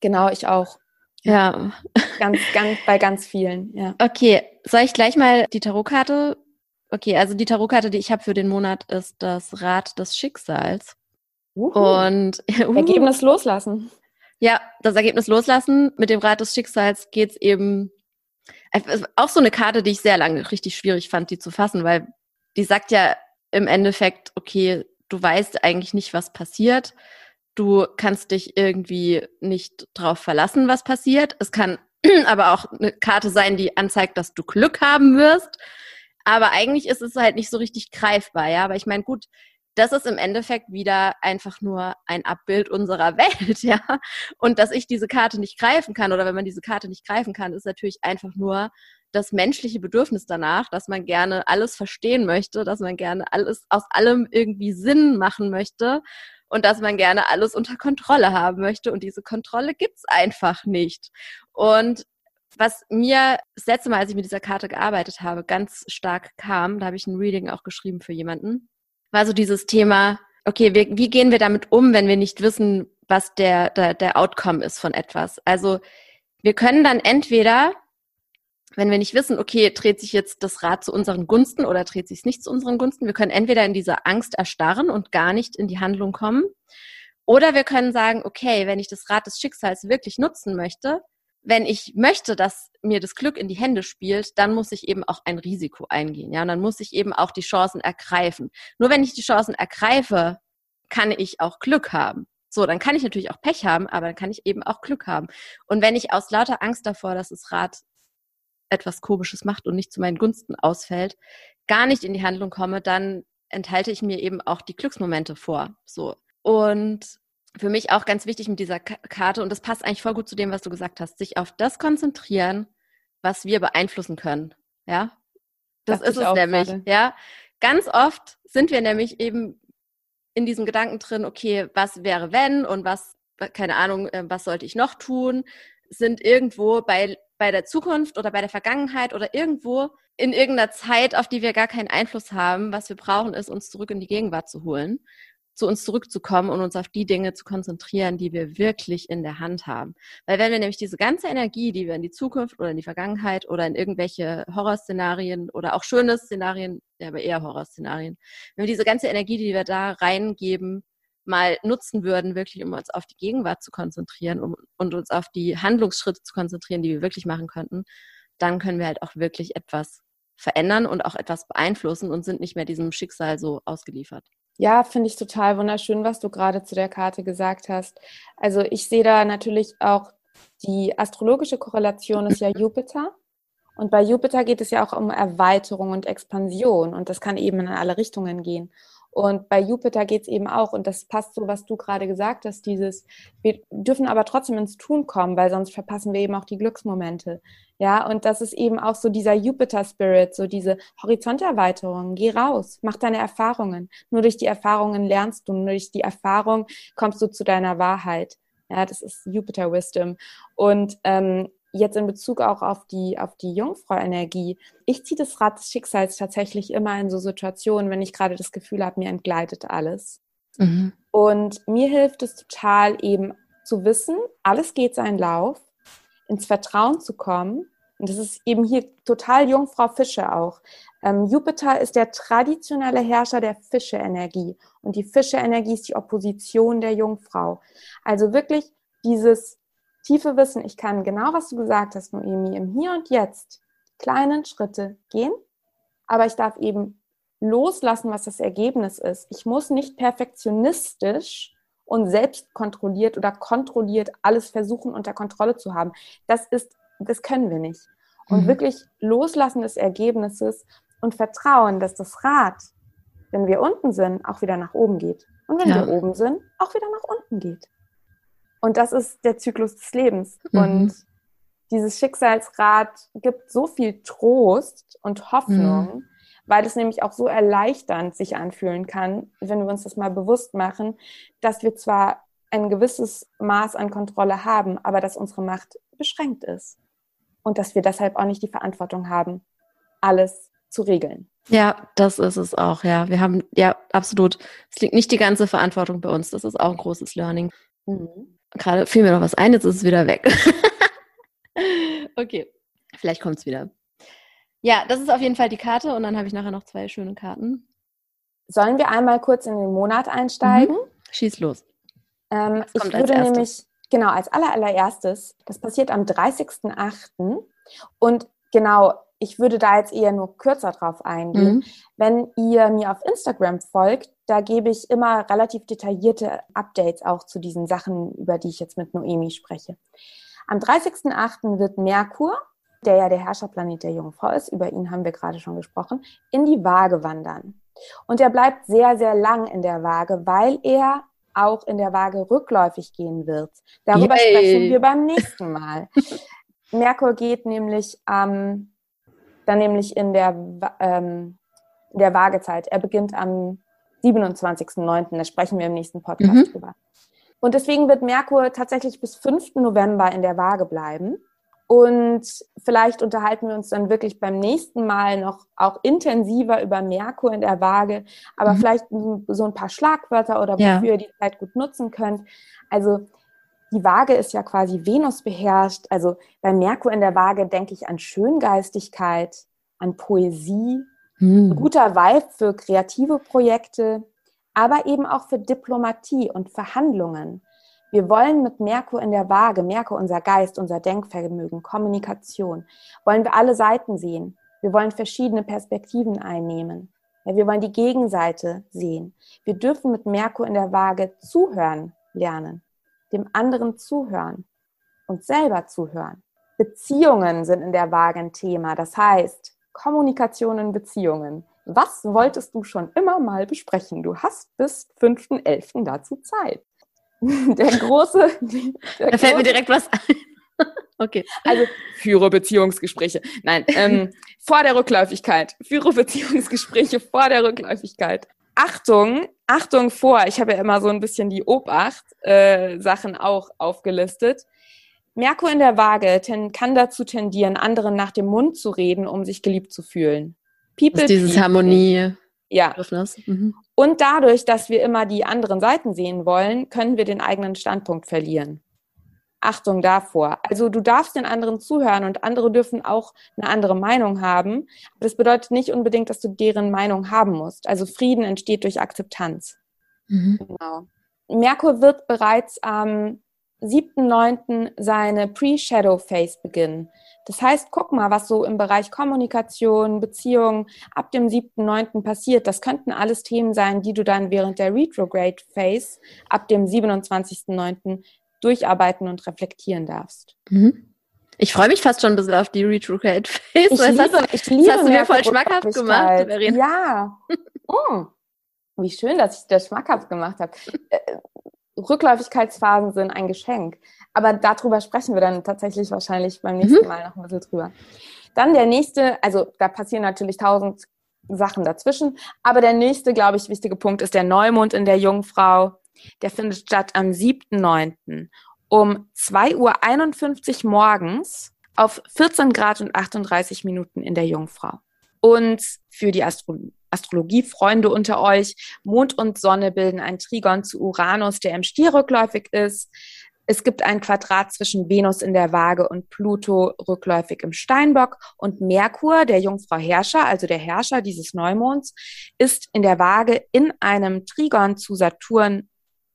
Genau, ich auch. Ja. Ganz, ganz, bei ganz vielen, ja. Okay, soll ich gleich mal die Tarotkarte? Okay, also die Tarotkarte, die ich habe für den Monat, ist das Rad des Schicksals. Uhu. Und uh. Ergebnis loslassen. Ja, das Ergebnis loslassen. Mit dem Rad des Schicksals geht's eben äh, auch so eine Karte, die ich sehr lange richtig schwierig fand, die zu fassen, weil die sagt ja im Endeffekt, okay, du weißt eigentlich nicht, was passiert. Du kannst dich irgendwie nicht drauf verlassen, was passiert. Es kann aber auch eine Karte sein, die anzeigt, dass du Glück haben wirst. Aber eigentlich ist es halt nicht so richtig greifbar, ja. Aber ich meine, gut, das ist im Endeffekt wieder einfach nur ein Abbild unserer Welt, ja. Und dass ich diese Karte nicht greifen kann oder wenn man diese Karte nicht greifen kann, ist natürlich einfach nur das menschliche Bedürfnis danach, dass man gerne alles verstehen möchte, dass man gerne alles aus allem irgendwie Sinn machen möchte und dass man gerne alles unter Kontrolle haben möchte. Und diese Kontrolle gibt's einfach nicht. Und was mir das letzte Mal, als ich mit dieser Karte gearbeitet habe, ganz stark kam, da habe ich ein Reading auch geschrieben für jemanden, war so dieses Thema, okay, wir, wie gehen wir damit um, wenn wir nicht wissen, was der, der, der Outcome ist von etwas? Also wir können dann entweder wenn wir nicht wissen, okay, dreht sich jetzt das Rad zu unseren Gunsten oder dreht sich es nicht zu unseren Gunsten, wir können entweder in dieser Angst erstarren und gar nicht in die Handlung kommen, oder wir können sagen, okay, wenn ich das Rad des Schicksals wirklich nutzen möchte, wenn ich möchte, dass mir das Glück in die Hände spielt, dann muss ich eben auch ein Risiko eingehen, ja, und dann muss ich eben auch die Chancen ergreifen. Nur wenn ich die Chancen ergreife, kann ich auch Glück haben. So, dann kann ich natürlich auch Pech haben, aber dann kann ich eben auch Glück haben. Und wenn ich aus lauter Angst davor, dass das Rad etwas Komisches macht und nicht zu meinen Gunsten ausfällt, gar nicht in die Handlung komme, dann enthalte ich mir eben auch die Glücksmomente vor. So. Und für mich auch ganz wichtig mit dieser Karte, und das passt eigentlich voll gut zu dem, was du gesagt hast, sich auf das konzentrieren, was wir beeinflussen können. Ja. Das, das ist es nämlich. Gerade. Ja. Ganz oft sind wir nämlich eben in diesem Gedanken drin, okay, was wäre wenn und was, keine Ahnung, äh, was sollte ich noch tun, sind irgendwo bei bei der Zukunft oder bei der Vergangenheit oder irgendwo in irgendeiner Zeit, auf die wir gar keinen Einfluss haben. Was wir brauchen, ist, uns zurück in die Gegenwart zu holen, zu uns zurückzukommen und uns auf die Dinge zu konzentrieren, die wir wirklich in der Hand haben. Weil wenn wir nämlich diese ganze Energie, die wir in die Zukunft oder in die Vergangenheit oder in irgendwelche Horrorszenarien oder auch schöne Szenarien, ja, aber eher Horrorszenarien, wenn wir diese ganze Energie, die wir da reingeben, mal nutzen würden, wirklich um uns auf die Gegenwart zu konzentrieren um, und uns auf die Handlungsschritte zu konzentrieren, die wir wirklich machen könnten, dann können wir halt auch wirklich etwas verändern und auch etwas beeinflussen und sind nicht mehr diesem Schicksal so ausgeliefert. Ja, finde ich total wunderschön, was du gerade zu der Karte gesagt hast. Also ich sehe da natürlich auch die astrologische Korrelation ist ja Jupiter. Und bei Jupiter geht es ja auch um Erweiterung und Expansion und das kann eben in alle Richtungen gehen. Und bei Jupiter geht es eben auch, und das passt so, was du gerade gesagt hast, dieses, wir dürfen aber trotzdem ins Tun kommen, weil sonst verpassen wir eben auch die Glücksmomente. Ja, und das ist eben auch so dieser Jupiter-Spirit, so diese Horizonterweiterung. Geh raus, mach deine Erfahrungen. Nur durch die Erfahrungen lernst du, nur durch die Erfahrung kommst du zu deiner Wahrheit. Ja, das ist Jupiter Wisdom. Und ähm, jetzt in Bezug auch auf die, auf die Jungfrau-Energie. Ich ziehe das Rad des Schicksals tatsächlich immer in so Situationen, wenn ich gerade das Gefühl habe, mir entgleitet alles. Mhm. Und mir hilft es total eben zu wissen, alles geht seinen Lauf, ins Vertrauen zu kommen. Und das ist eben hier total Jungfrau Fische auch. Ähm, Jupiter ist der traditionelle Herrscher der Fische-Energie. Und die Fische-Energie ist die Opposition der Jungfrau. Also wirklich dieses tiefe Wissen, ich kann genau, was du gesagt hast, Noemi, im Hier und Jetzt kleinen Schritte gehen, aber ich darf eben loslassen, was das Ergebnis ist. Ich muss nicht perfektionistisch und selbst kontrolliert oder kontrolliert alles versuchen unter Kontrolle zu haben. Das ist, das können wir nicht. Und mhm. wirklich loslassen des Ergebnisses und vertrauen, dass das Rad, wenn wir unten sind, auch wieder nach oben geht. Und und wenn ja. wir oben sind, auch wieder nach unten geht. Und das ist der Zyklus des Lebens. Mhm. Und dieses Schicksalsrad gibt so viel Trost und Hoffnung, mhm. weil es nämlich auch so erleichternd sich anfühlen kann, wenn wir uns das mal bewusst machen, dass wir zwar ein gewisses Maß an Kontrolle haben, aber dass unsere Macht beschränkt ist. Und dass wir deshalb auch nicht die Verantwortung haben, alles zu regeln. Ja, das ist es auch, ja. Wir haben, ja, absolut. Es liegt nicht die ganze Verantwortung bei uns. Das ist auch ein großes Learning. Mhm. Gerade fiel mir noch was ein, jetzt ist es wieder weg. okay, vielleicht kommt es wieder. Ja, das ist auf jeden Fall die Karte und dann habe ich nachher noch zwei schöne Karten. Sollen wir einmal kurz in den Monat einsteigen? Mhm. Schieß los. Ähm, ich würde nämlich, genau, als allererstes, das passiert am 30.08. Und genau, ich würde da jetzt eher nur kürzer drauf eingehen. Mhm. Wenn ihr mir auf Instagram folgt, da gebe ich immer relativ detaillierte Updates auch zu diesen Sachen, über die ich jetzt mit Noemi spreche. Am 30.08. wird Merkur, der ja der Herrscherplanet der Jungfrau ist, über ihn haben wir gerade schon gesprochen, in die Waage wandern. Und er bleibt sehr, sehr lang in der Waage, weil er auch in der Waage rückläufig gehen wird. Darüber Yay. sprechen wir beim nächsten Mal. Merkur geht nämlich ähm, dann nämlich in der, ähm, in der Waagezeit. Er beginnt am 27.09. Da sprechen wir im nächsten Podcast mhm. drüber. Und deswegen wird Merkur tatsächlich bis 5. November in der Waage bleiben. Und vielleicht unterhalten wir uns dann wirklich beim nächsten Mal noch auch intensiver über Merkur in der Waage, aber mhm. vielleicht so ein paar Schlagwörter oder wofür ja. ihr die Zeit gut nutzen könnt. Also die Waage ist ja quasi Venus beherrscht. Also bei Merkur in der Waage denke ich an Schöngeistigkeit, an Poesie, mhm. guter Vibe für kreative Projekte, aber eben auch für Diplomatie und Verhandlungen. Wir wollen mit Merkur in der Waage, Merkur unser Geist, unser Denkvermögen, Kommunikation, wollen wir alle Seiten sehen. Wir wollen verschiedene Perspektiven einnehmen. Ja, wir wollen die Gegenseite sehen. Wir dürfen mit Merkur in der Waage zuhören lernen, dem anderen zuhören und selber zuhören. Beziehungen sind in der Waage ein Thema. Das heißt, Kommunikation in Beziehungen. Was wolltest du schon immer mal besprechen? Du hast bis 5.11. dazu Zeit. Der große. Der da fällt große, mir direkt was ein. Okay. Also führe Beziehungsgespräche. Nein, ähm, vor der Rückläufigkeit. Führe Beziehungsgespräche vor der Rückläufigkeit. Achtung, Achtung vor. Ich habe ja immer so ein bisschen die Obacht-Sachen äh, auch aufgelistet. Merkur in der Waage ten, kann dazu tendieren, anderen nach dem Mund zu reden, um sich geliebt zu fühlen. People also dieses Harmonie. Ja. Mhm. Und dadurch, dass wir immer die anderen Seiten sehen wollen, können wir den eigenen Standpunkt verlieren. Achtung davor. Also du darfst den anderen zuhören und andere dürfen auch eine andere Meinung haben. Das bedeutet nicht unbedingt, dass du deren Meinung haben musst. Also Frieden entsteht durch Akzeptanz. Mhm. Genau. Merkur wird bereits am 7.9. seine Pre-Shadow Phase beginnen. Das heißt, guck mal, was so im Bereich Kommunikation, Beziehungen ab dem 7.9. passiert. Das könnten alles Themen sein, die du dann während der Retrograde Phase ab dem 27.9. durcharbeiten und reflektieren darfst. Mhm. Ich freue mich fast schon ein bisschen auf die Retrograde Phase. Ich liebe, hast du, ich liebe das hast du mir voll schmackhaft gemacht, Verena. Ja. Oh, wie schön, dass ich das schmackhaft gemacht habe. Rückläufigkeitsphasen sind ein Geschenk. Aber darüber sprechen wir dann tatsächlich wahrscheinlich beim nächsten mhm. Mal noch ein bisschen drüber. Dann der nächste, also da passieren natürlich tausend Sachen dazwischen, aber der nächste, glaube ich, wichtige Punkt ist der Neumond in der Jungfrau. Der findet statt am 7.9. um 2.51 Uhr morgens auf 14 Grad und 38 Minuten in der Jungfrau. Und für die Astro Astrologiefreunde unter euch, Mond und Sonne bilden ein Trigon zu Uranus, der im Stier rückläufig ist. Es gibt ein Quadrat zwischen Venus in der Waage und Pluto rückläufig im Steinbock und Merkur, der Jungfrau Herrscher, also der Herrscher dieses Neumonds, ist in der Waage in einem Trigon zu Saturn,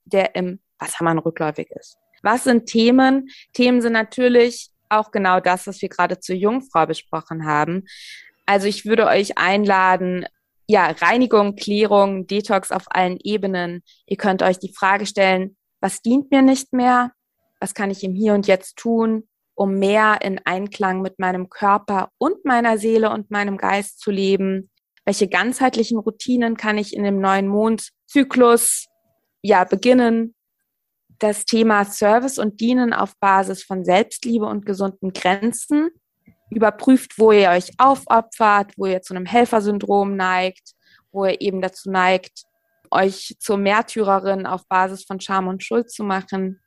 der im Wassermann rückläufig ist. Was sind Themen? Themen sind natürlich auch genau das, was wir gerade zur Jungfrau besprochen haben. Also ich würde euch einladen, ja, Reinigung, Klärung, Detox auf allen Ebenen. Ihr könnt euch die Frage stellen, was dient mir nicht mehr? was kann ich im Hier und Jetzt tun, um mehr in Einklang mit meinem Körper und meiner Seele und meinem Geist zu leben? Welche ganzheitlichen Routinen kann ich in dem neuen Mondzyklus ja beginnen, das Thema Service und Dienen auf Basis von Selbstliebe und gesunden Grenzen. Überprüft, wo ihr euch aufopfert, wo ihr zu einem Helfersyndrom neigt, wo ihr eben dazu neigt, euch zur Märtyrerin auf Basis von Scham und Schuld zu machen.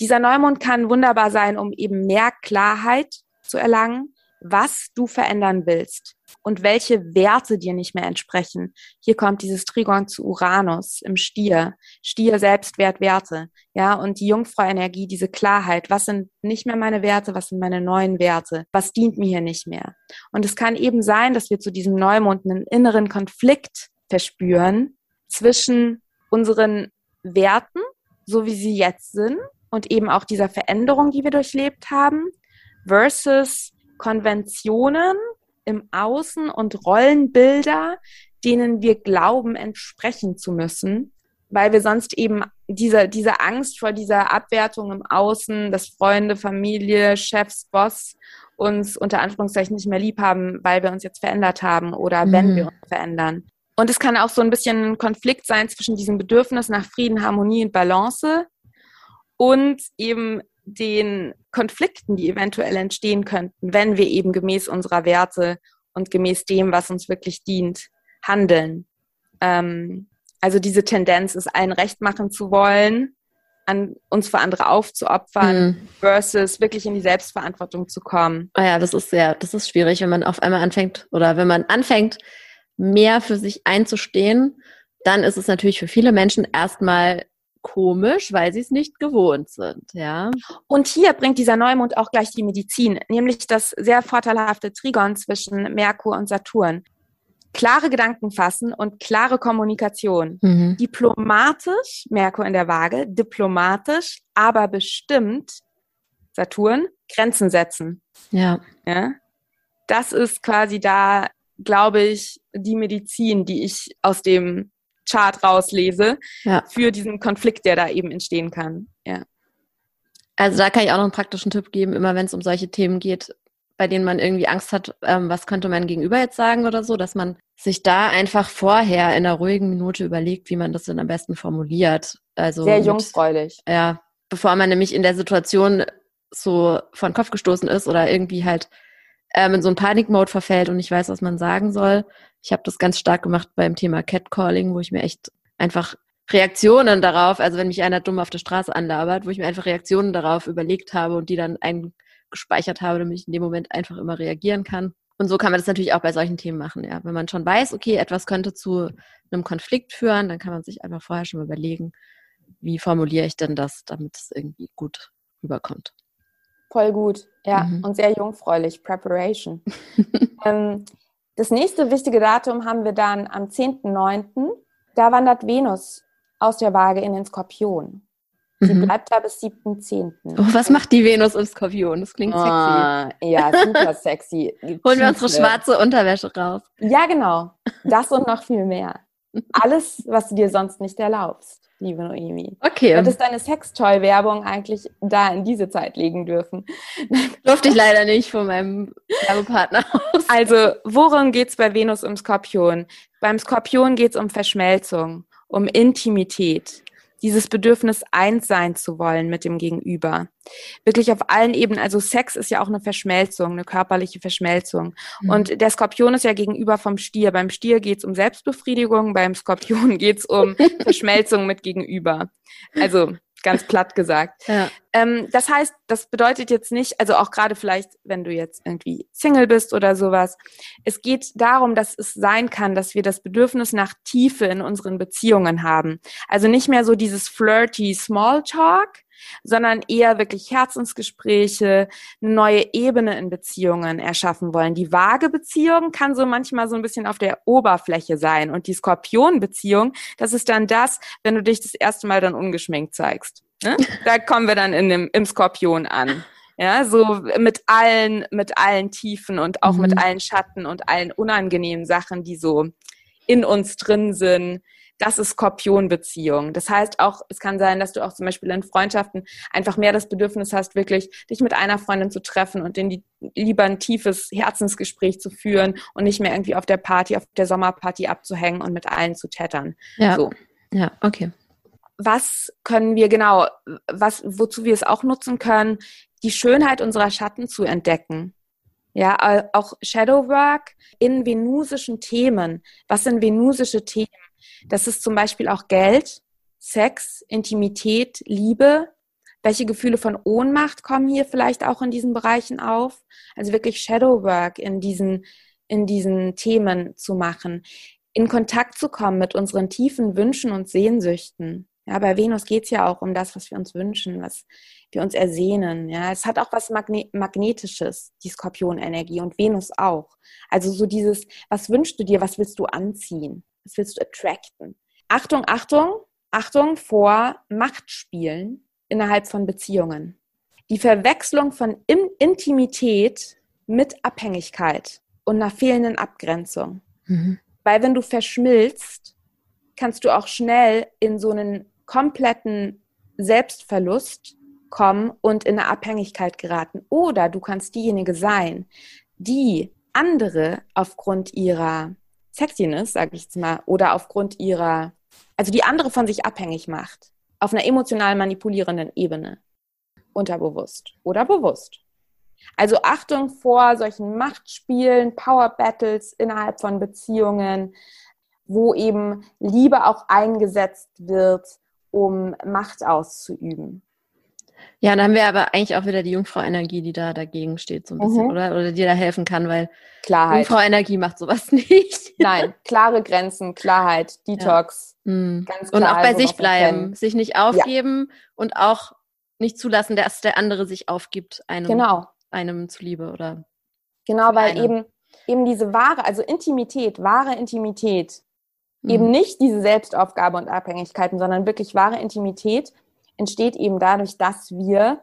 Dieser Neumond kann wunderbar sein, um eben mehr Klarheit zu erlangen, was du verändern willst und welche Werte dir nicht mehr entsprechen. Hier kommt dieses Trigon zu Uranus im Stier. Stier, Selbstwert, Werte. Ja, und die Jungfrau-Energie, diese Klarheit. Was sind nicht mehr meine Werte? Was sind meine neuen Werte? Was dient mir hier nicht mehr? Und es kann eben sein, dass wir zu diesem Neumond einen inneren Konflikt verspüren zwischen unseren Werten, so wie sie jetzt sind, und eben auch dieser Veränderung, die wir durchlebt haben, versus Konventionen im Außen und Rollenbilder, denen wir glauben, entsprechen zu müssen, weil wir sonst eben diese, diese Angst vor dieser Abwertung im Außen, dass Freunde, Familie, Chefs, Boss uns unter Anführungszeichen nicht mehr lieb haben, weil wir uns jetzt verändert haben oder mhm. wenn wir uns verändern. Und es kann auch so ein bisschen ein Konflikt sein zwischen diesem Bedürfnis nach Frieden, Harmonie und Balance und eben den Konflikten, die eventuell entstehen könnten, wenn wir eben gemäß unserer Werte und gemäß dem, was uns wirklich dient, handeln. Ähm, also diese Tendenz, es allen recht machen zu wollen, an uns für andere aufzuopfern, mhm. versus wirklich in die Selbstverantwortung zu kommen. Ah ja, das ist sehr, das ist schwierig, wenn man auf einmal anfängt oder wenn man anfängt, mehr für sich einzustehen, dann ist es natürlich für viele Menschen erstmal komisch, weil sie es nicht gewohnt sind, ja. Und hier bringt dieser Neumond auch gleich die Medizin, nämlich das sehr vorteilhafte Trigon zwischen Merkur und Saturn. Klare Gedanken fassen und klare Kommunikation. Mhm. Diplomatisch, Merkur in der Waage, diplomatisch, aber bestimmt, Saturn, Grenzen setzen. Ja. ja. Das ist quasi da, glaube ich, die Medizin, die ich aus dem Chart rauslese ja. für diesen Konflikt, der da eben entstehen kann. Ja. Also da kann ich auch noch einen praktischen Tipp geben, immer wenn es um solche Themen geht, bei denen man irgendwie Angst hat, ähm, was könnte mein Gegenüber jetzt sagen oder so, dass man sich da einfach vorher in einer ruhigen Minute überlegt, wie man das denn am besten formuliert. Also sehr jungfräulich. Ja, bevor man nämlich in der Situation so von Kopf gestoßen ist oder irgendwie halt ähm, in so einen Panikmode verfällt und nicht weiß, was man sagen soll. Ich habe das ganz stark gemacht beim Thema Catcalling, wo ich mir echt einfach Reaktionen darauf, also wenn mich einer dumm auf der Straße anlabert, wo ich mir einfach Reaktionen darauf überlegt habe und die dann eingespeichert habe, damit ich in dem Moment einfach immer reagieren kann. Und so kann man das natürlich auch bei solchen Themen machen, ja. Wenn man schon weiß, okay, etwas könnte zu einem Konflikt führen, dann kann man sich einfach vorher schon überlegen, wie formuliere ich denn das, damit es irgendwie gut rüberkommt. Voll gut, ja. Mhm. Und sehr jungfräulich, Preparation. ähm, das nächste wichtige Datum haben wir dann am 10.9. Da wandert Venus aus der Waage in den Skorpion. Sie mhm. bleibt da bis 7.10. Oh, was macht die Venus im Skorpion? Das klingt sexy. Oh, ja, super sexy. Holen wir unsere schwarze Unterwäsche raus. Ja, genau. Das und noch viel mehr. Alles, was du dir sonst nicht erlaubst liebe Noemi. Okay. Du hättest deine Sextoy-Werbung eigentlich da in diese Zeit legen dürfen. Durfte ich leider nicht von meinem Werbepartner aus. Also, worum geht es bei Venus im Skorpion? Beim Skorpion geht es um Verschmelzung, um Intimität, dieses Bedürfnis, eins sein zu wollen mit dem Gegenüber. Wirklich auf allen Ebenen. Also Sex ist ja auch eine Verschmelzung, eine körperliche Verschmelzung. Mhm. Und der Skorpion ist ja gegenüber vom Stier. Beim Stier geht es um Selbstbefriedigung, beim Skorpion geht es um Verschmelzung mit Gegenüber. Also ganz platt gesagt. Ja. Ähm, das heißt, das bedeutet jetzt nicht, also auch gerade vielleicht, wenn du jetzt irgendwie Single bist oder sowas, es geht darum, dass es sein kann, dass wir das Bedürfnis nach Tiefe in unseren Beziehungen haben. Also nicht mehr so dieses flirty Smalltalk, sondern eher wirklich Herzensgespräche, eine neue Ebene in Beziehungen erschaffen wollen. Die vage Beziehung kann so manchmal so ein bisschen auf der Oberfläche sein und die Skorpion-Beziehung, das ist dann das, wenn du dich das erste Mal dann ungeschminkt zeigst. Ne? Da kommen wir dann in dem, im Skorpion an. Ja, so mit allen, mit allen Tiefen und auch mhm. mit allen Schatten und allen unangenehmen Sachen, die so in uns drin sind, das ist Skorpionbeziehung. Das heißt auch, es kann sein, dass du auch zum Beispiel in Freundschaften einfach mehr das Bedürfnis hast, wirklich dich mit einer Freundin zu treffen und in die, lieber ein tiefes Herzensgespräch zu führen und nicht mehr irgendwie auf der Party, auf der Sommerparty abzuhängen und mit allen zu tätern. Ja. So. Ja, okay. was können wir genau, was, wozu wir es auch nutzen können, die Schönheit unserer Schatten zu entdecken. Ja, auch Shadowwork in venusischen Themen. Was sind venusische Themen? Das ist zum Beispiel auch Geld, Sex, Intimität, Liebe. Welche Gefühle von Ohnmacht kommen hier vielleicht auch in diesen Bereichen auf? Also wirklich Shadowwork in diesen, in diesen Themen zu machen. In Kontakt zu kommen mit unseren tiefen Wünschen und Sehnsüchten. Ja, bei Venus geht es ja auch um das, was wir uns wünschen, was wir uns ersehnen. Ja, es hat auch was Magne Magnetisches, die Skorpionenergie und Venus auch. Also so dieses, was wünschst du dir, was willst du anziehen, was willst du attracten? Achtung, Achtung, Achtung vor Machtspielen innerhalb von Beziehungen. Die Verwechslung von Intimität mit Abhängigkeit und einer fehlenden Abgrenzung. Mhm. Weil wenn du verschmilzt, kannst du auch schnell in so einen kompletten Selbstverlust kommen und in eine Abhängigkeit geraten. Oder du kannst diejenige sein, die andere aufgrund ihrer Sexiness, sage ich jetzt mal, oder aufgrund ihrer, also die andere von sich abhängig macht, auf einer emotional manipulierenden Ebene, unterbewusst oder bewusst. Also Achtung vor solchen Machtspielen, Power Battles innerhalb von Beziehungen, wo eben Liebe auch eingesetzt wird, um Macht auszuüben. Ja, dann haben wir aber eigentlich auch wieder die Jungfrau-Energie, die da dagegen steht, so ein bisschen, mhm. oder? Oder die da helfen kann, weil Klarheit. Jungfrau-Energie macht sowas nicht. Nein, klare Grenzen, Klarheit, Detox. Ja. Mhm. Ganz klar. Und auch bei also sich bleiben, sich nicht aufgeben ja. und auch nicht zulassen, dass der andere sich aufgibt, einem, genau. einem zuliebe, oder? Genau, weil eben, eben diese wahre, also Intimität, wahre Intimität, mhm. eben nicht diese Selbstaufgabe und Abhängigkeiten, sondern wirklich wahre Intimität entsteht eben dadurch, dass wir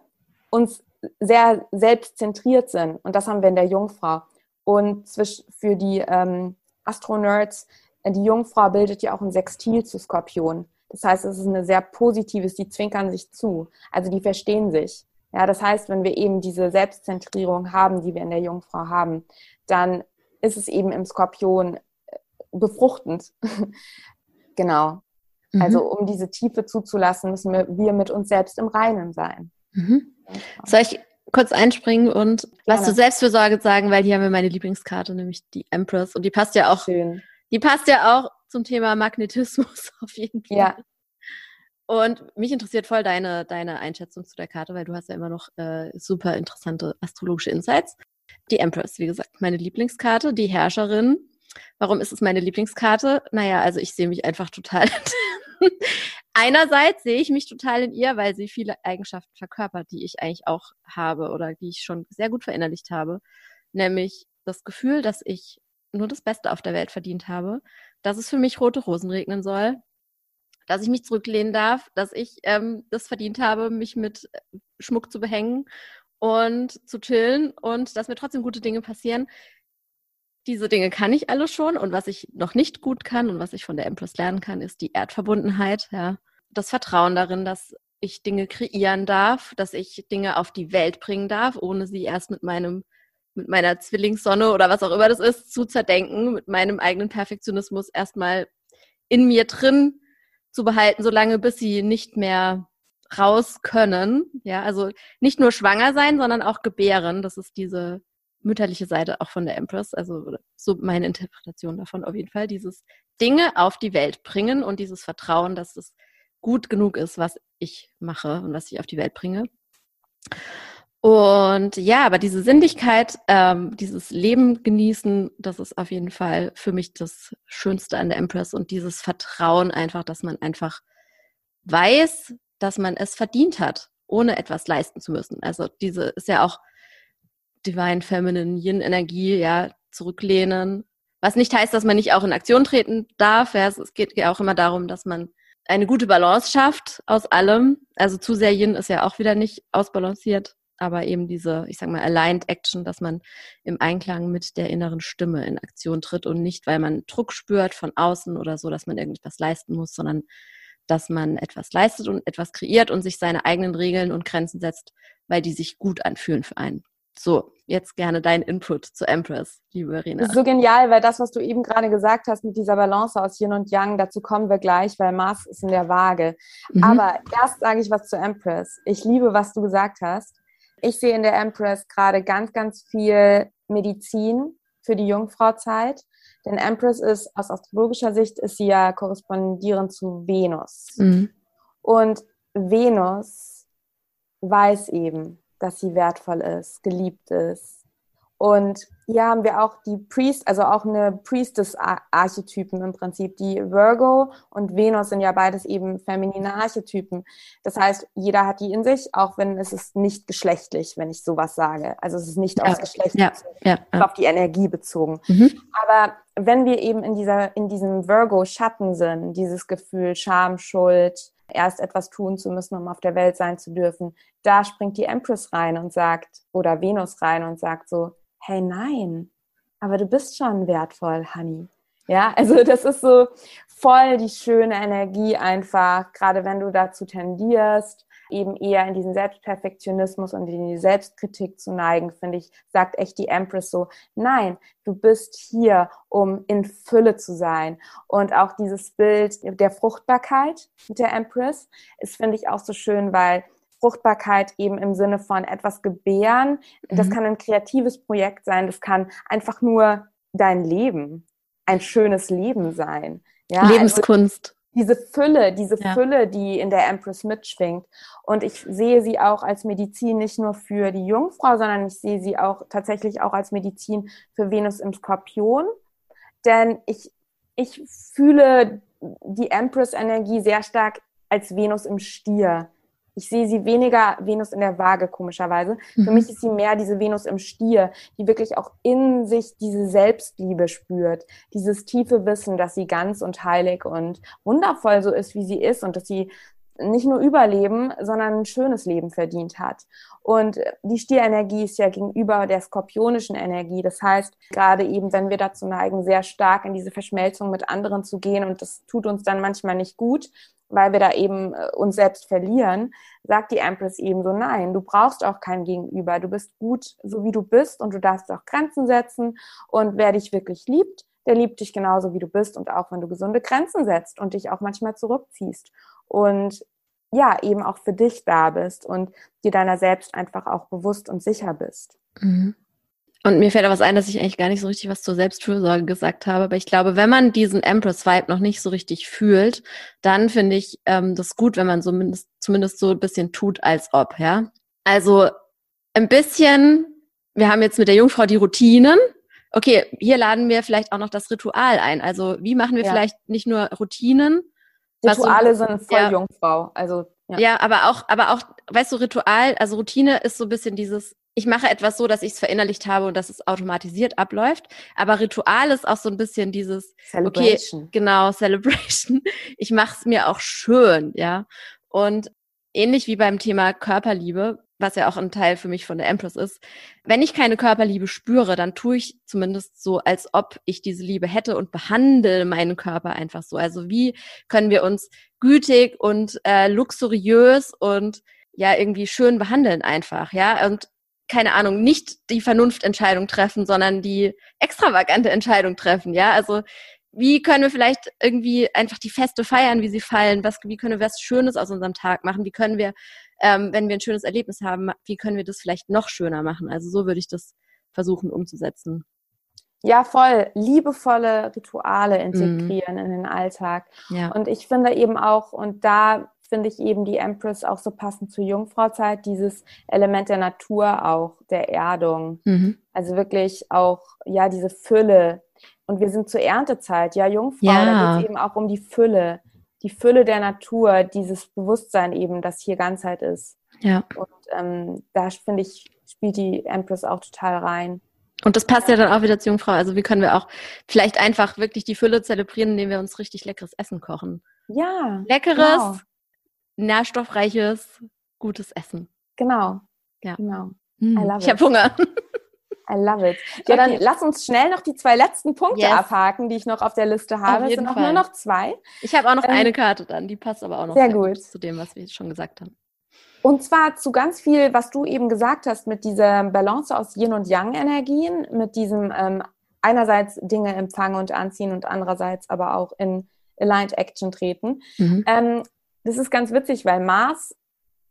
uns sehr selbstzentriert sind. Und das haben wir in der Jungfrau. Und für die ähm, Astronerds, äh, die Jungfrau bildet ja auch ein Sextil zu Skorpion. Das heißt, es ist eine sehr positives, die zwinkern sich zu. Also die verstehen sich. Ja, das heißt, wenn wir eben diese Selbstzentrierung haben, die wir in der Jungfrau haben, dann ist es eben im Skorpion äh, befruchtend. genau. Mhm. Also um diese Tiefe zuzulassen, müssen wir, wir mit uns selbst im Reinen sein. Mhm. Soll ich kurz einspringen und Gerne. was zur Selbstfürsorge sagen, weil hier haben wir meine Lieblingskarte, nämlich die Empress. Und die passt ja auch. Schön. Die passt ja auch zum Thema Magnetismus auf jeden Fall. Ja. Und mich interessiert voll deine, deine Einschätzung zu der Karte, weil du hast ja immer noch äh, super interessante astrologische Insights. Die Empress, wie gesagt, meine Lieblingskarte, die Herrscherin. Warum ist es meine Lieblingskarte? Naja, also ich sehe mich einfach total Einerseits sehe ich mich total in ihr, weil sie viele Eigenschaften verkörpert, die ich eigentlich auch habe oder die ich schon sehr gut verinnerlicht habe. Nämlich das Gefühl, dass ich nur das Beste auf der Welt verdient habe, dass es für mich rote Rosen regnen soll, dass ich mich zurücklehnen darf, dass ich ähm, das verdient habe, mich mit Schmuck zu behängen und zu chillen und dass mir trotzdem gute Dinge passieren diese Dinge kann ich alle schon und was ich noch nicht gut kann und was ich von der Empress lernen kann, ist die Erdverbundenheit, ja. Das Vertrauen darin, dass ich Dinge kreieren darf, dass ich Dinge auf die Welt bringen darf, ohne sie erst mit meinem mit meiner Zwillingssonne oder was auch immer das ist, zu zerdenken, mit meinem eigenen Perfektionismus erstmal in mir drin zu behalten, solange bis sie nicht mehr raus können. Ja, also nicht nur schwanger sein, sondern auch gebären. Das ist diese mütterliche Seite auch von der Empress, also so meine Interpretation davon auf jeden Fall, dieses Dinge auf die Welt bringen und dieses Vertrauen, dass es gut genug ist, was ich mache und was ich auf die Welt bringe. Und ja, aber diese Sinnlichkeit, ähm, dieses Leben genießen, das ist auf jeden Fall für mich das Schönste an der Empress und dieses Vertrauen einfach, dass man einfach weiß, dass man es verdient hat, ohne etwas leisten zu müssen. Also diese ist ja auch Divine Feminine Yin Energie ja zurücklehnen. Was nicht heißt, dass man nicht auch in Aktion treten darf. Ja, es geht ja auch immer darum, dass man eine gute Balance schafft aus allem. Also zu sehr Yin ist ja auch wieder nicht ausbalanciert, aber eben diese, ich sag mal, aligned Action, dass man im Einklang mit der inneren Stimme in Aktion tritt und nicht, weil man Druck spürt von außen oder so, dass man irgendetwas leisten muss, sondern dass man etwas leistet und etwas kreiert und sich seine eigenen Regeln und Grenzen setzt, weil die sich gut anfühlen für einen. So, jetzt gerne dein Input zu Empress, liebe Verena. Das ist so genial, weil das, was du eben gerade gesagt hast mit dieser Balance aus Yin und Yang, dazu kommen wir gleich, weil Mars ist in der Waage. Mhm. Aber erst sage ich was zu Empress. Ich liebe, was du gesagt hast. Ich sehe in der Empress gerade ganz, ganz viel Medizin für die Jungfrauzeit. Denn Empress ist aus astrologischer Sicht ist sie ja korrespondierend zu Venus. Mhm. Und Venus weiß eben, dass sie wertvoll ist, geliebt ist. Und hier haben wir auch die Priest, also auch eine Priestess-Archetypen im Prinzip. Die Virgo und Venus sind ja beides eben feminine Archetypen. Das heißt, jeder hat die in sich, auch wenn es ist nicht geschlechtlich, wenn ich sowas sage. Also es ist nicht ja, aufs Geschlecht ja, ja, ja. auf die Energie bezogen. Mhm. Aber wenn wir eben in dieser, in diesem Virgo-Schatten sind, dieses Gefühl Scham, Schuld, erst etwas tun zu müssen, um auf der Welt sein zu dürfen. Da springt die Empress rein und sagt, oder Venus rein und sagt so, hey nein, aber du bist schon wertvoll, Honey. Ja, also das ist so voll die schöne Energie einfach, gerade wenn du dazu tendierst, eben eher in diesen Selbstperfektionismus und in die Selbstkritik zu neigen, finde ich, sagt echt die Empress so, nein, du bist hier, um in Fülle zu sein. Und auch dieses Bild der Fruchtbarkeit mit der Empress ist, finde ich, auch so schön, weil Fruchtbarkeit eben im Sinne von etwas gebären, mhm. das kann ein kreatives Projekt sein, das kann einfach nur dein Leben, ein schönes Leben sein. Ja, Lebenskunst. Diese Fülle, diese ja. Fülle, die in der Empress mitschwingt. Und ich sehe sie auch als Medizin nicht nur für die Jungfrau, sondern ich sehe sie auch tatsächlich auch als Medizin für Venus im Skorpion. Denn ich, ich fühle die Empress-Energie sehr stark als Venus im Stier. Ich sehe sie weniger Venus in der Waage, komischerweise. Mhm. Für mich ist sie mehr diese Venus im Stier, die wirklich auch in sich diese Selbstliebe spürt. Dieses tiefe Wissen, dass sie ganz und heilig und wundervoll so ist, wie sie ist und dass sie nicht nur Überleben, sondern ein schönes Leben verdient hat. Und die Stierenergie ist ja gegenüber der skorpionischen Energie. Das heißt, gerade eben, wenn wir dazu neigen, sehr stark in diese Verschmelzung mit anderen zu gehen und das tut uns dann manchmal nicht gut, weil wir da eben äh, uns selbst verlieren, sagt die Empress eben so, nein, du brauchst auch kein Gegenüber. Du bist gut, so wie du bist und du darfst auch Grenzen setzen. Und wer dich wirklich liebt, der liebt dich genauso, wie du bist und auch wenn du gesunde Grenzen setzt und dich auch manchmal zurückziehst. Und ja, eben auch für dich da bist und dir deiner selbst einfach auch bewusst und sicher bist. Mhm. Und mir fällt auch was ein, dass ich eigentlich gar nicht so richtig was zur Selbstfürsorge gesagt habe. Aber ich glaube, wenn man diesen Empress-Vibe noch nicht so richtig fühlt, dann finde ich ähm, das gut, wenn man zumindest, zumindest so ein bisschen tut, als ob, ja. Also ein bisschen, wir haben jetzt mit der Jungfrau die Routinen. Okay, hier laden wir vielleicht auch noch das Ritual ein. Also wie machen wir ja. vielleicht nicht nur Routinen? Rituale so, sind voll ja, Jungfrau. Also ja. ja, aber auch, aber auch, weißt du, Ritual, also Routine ist so ein bisschen dieses, ich mache etwas so, dass ich es verinnerlicht habe und dass es automatisiert abläuft. Aber Ritual ist auch so ein bisschen dieses Celebration. Okay, genau, Celebration. Ich mache es mir auch schön, ja. Und ähnlich wie beim Thema Körperliebe, was ja auch ein Teil für mich von der Empress ist, wenn ich keine Körperliebe spüre, dann tue ich zumindest so, als ob ich diese Liebe hätte und behandle meinen Körper einfach so. Also wie können wir uns gütig und äh, luxuriös und ja irgendwie schön behandeln einfach, ja. Und keine Ahnung, nicht die Vernunftentscheidung treffen, sondern die extravagante Entscheidung treffen, ja. Also wie können wir vielleicht irgendwie einfach die Feste feiern, wie sie fallen? Was, wie können wir was Schönes aus unserem Tag machen? Wie können wir, ähm, wenn wir ein schönes Erlebnis haben, wie können wir das vielleicht noch schöner machen? Also so würde ich das versuchen umzusetzen. Ja, voll. Liebevolle Rituale integrieren mm. in den Alltag. Ja. Und ich finde eben auch, und da finde ich eben die Empress auch so passend zur Jungfrauzeit, dieses Element der Natur auch, der Erdung. Mhm. Also wirklich auch, ja, diese Fülle. Und wir sind zur Erntezeit, ja, Jungfrau, ja. da geht es eben auch um die Fülle. Die Fülle der Natur, dieses Bewusstsein eben, dass hier Ganzheit ist. Ja. Und ähm, da finde ich, spielt die Empress auch total rein. Und das passt ja dann auch wieder zur Jungfrau. Also wie können wir auch vielleicht einfach wirklich die Fülle zelebrieren, indem wir uns richtig leckeres Essen kochen. Ja. Leckeres, genau nährstoffreiches, gutes Essen. Genau. Ja. Genau. Mm, ich habe Hunger. I love it. Ja, okay. dann lass uns schnell noch die zwei letzten Punkte yes. abhaken, die ich noch auf der Liste habe. Es sind auch nur noch zwei. Ich habe auch noch ähm, eine Karte dann, die passt aber auch noch sehr, gut. zu dem, was wir jetzt schon gesagt haben. Und zwar zu ganz viel, was du eben gesagt hast, mit dieser Balance aus Yin und Yang-Energien, mit diesem ähm, einerseits Dinge empfangen und anziehen und andererseits aber auch in Aligned Action treten. Mhm. Ähm, das ist ganz witzig, weil Mars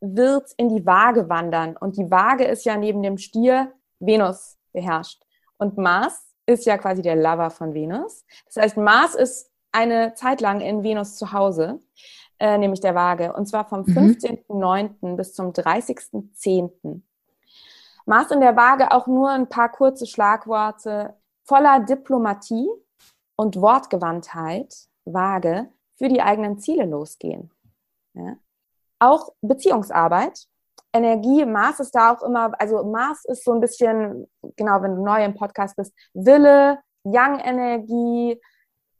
wird in die Waage wandern und die Waage ist ja neben dem Stier Venus beherrscht. Und Mars ist ja quasi der Lover von Venus. Das heißt, Mars ist eine Zeit lang in Venus zu Hause, äh, nämlich der Waage, und zwar vom mhm. 15.09. bis zum 30.10. Mars in der Waage auch nur ein paar kurze Schlagworte voller Diplomatie und Wortgewandtheit, Waage, für die eigenen Ziele losgehen. Ja? Auch Beziehungsarbeit, Energie, Mars ist da auch immer, also Mars ist so ein bisschen, genau, wenn du neu im Podcast bist, Wille, Young-Energie,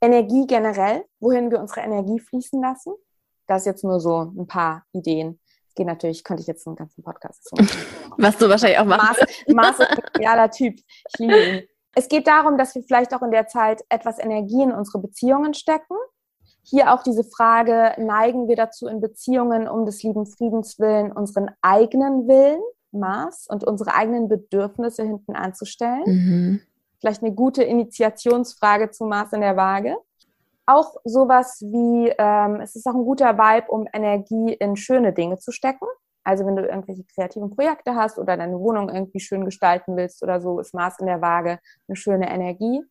Energie generell, wohin wir unsere Energie fließen lassen. Das ist jetzt nur so ein paar Ideen. Das geht natürlich, könnte ich jetzt einen ganzen Podcast zu Was du wahrscheinlich auch machst. Mars, Mars ist ein genialer Typ. Ich liebe ihn. Es geht darum, dass wir vielleicht auch in der Zeit etwas Energie in unsere Beziehungen stecken hier auch diese Frage, neigen wir dazu in Beziehungen um des lieben Friedens willen, unseren eigenen Willen, Maß und unsere eigenen Bedürfnisse hinten anzustellen? Mhm. Vielleicht eine gute Initiationsfrage zu Maß in der Waage. Auch sowas wie, ähm, es ist auch ein guter Vibe, um Energie in schöne Dinge zu stecken. Also wenn du irgendwelche kreativen Projekte hast oder deine Wohnung irgendwie schön gestalten willst oder so, ist Maß in der Waage eine schöne Energie.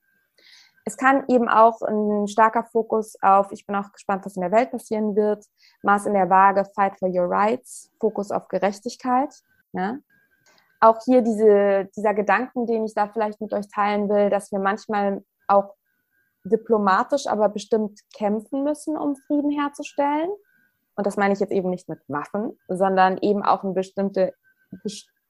Es kann eben auch ein starker Fokus auf, ich bin auch gespannt, was in der Welt passieren wird, Maß in der Waage, Fight for Your Rights, Fokus auf Gerechtigkeit. Ja? Auch hier diese, dieser Gedanken, den ich da vielleicht mit euch teilen will, dass wir manchmal auch diplomatisch, aber bestimmt kämpfen müssen, um Frieden herzustellen. Und das meine ich jetzt eben nicht mit Waffen, sondern eben auch eine bestimmte,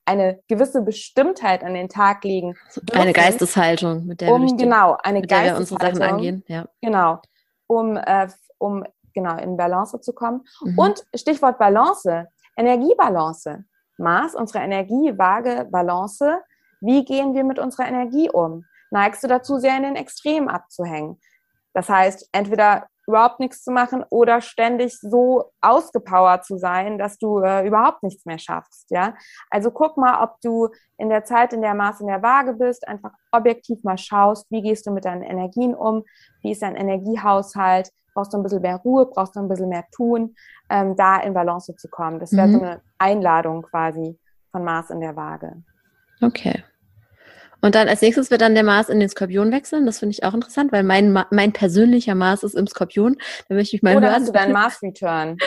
eine gewisse Bestimmtheit an den Tag legen. Dürfen, eine Geisteshaltung, mit der, um, wir, genau, eine mit der wir unsere Sachen angehen. Ja. Genau, um, äh, um genau in Balance zu kommen. Mhm. Und Stichwort Balance, Energiebalance. Maß, unsere Energie, Waage, Balance. Wie gehen wir mit unserer Energie um? Neigst du dazu, sehr in den Extremen abzuhängen? Das heißt, entweder überhaupt nichts zu machen oder ständig so ausgepowert zu sein, dass du äh, überhaupt nichts mehr schaffst, ja. Also guck mal, ob du in der Zeit, in der Maß in der Waage bist, einfach objektiv mal schaust, wie gehst du mit deinen Energien um, wie ist dein Energiehaushalt, brauchst du ein bisschen mehr Ruhe, brauchst du ein bisschen mehr tun, ähm, da in Balance zu kommen. Das wäre mhm. so eine Einladung quasi von Maß in der Waage. Okay. Und dann als nächstes wird dann der Mars in den Skorpion wechseln. Das finde ich auch interessant, weil mein, mein persönlicher Mars ist im Skorpion. Da möchte ich mal Oder hören. hast du deinen Mars-Return?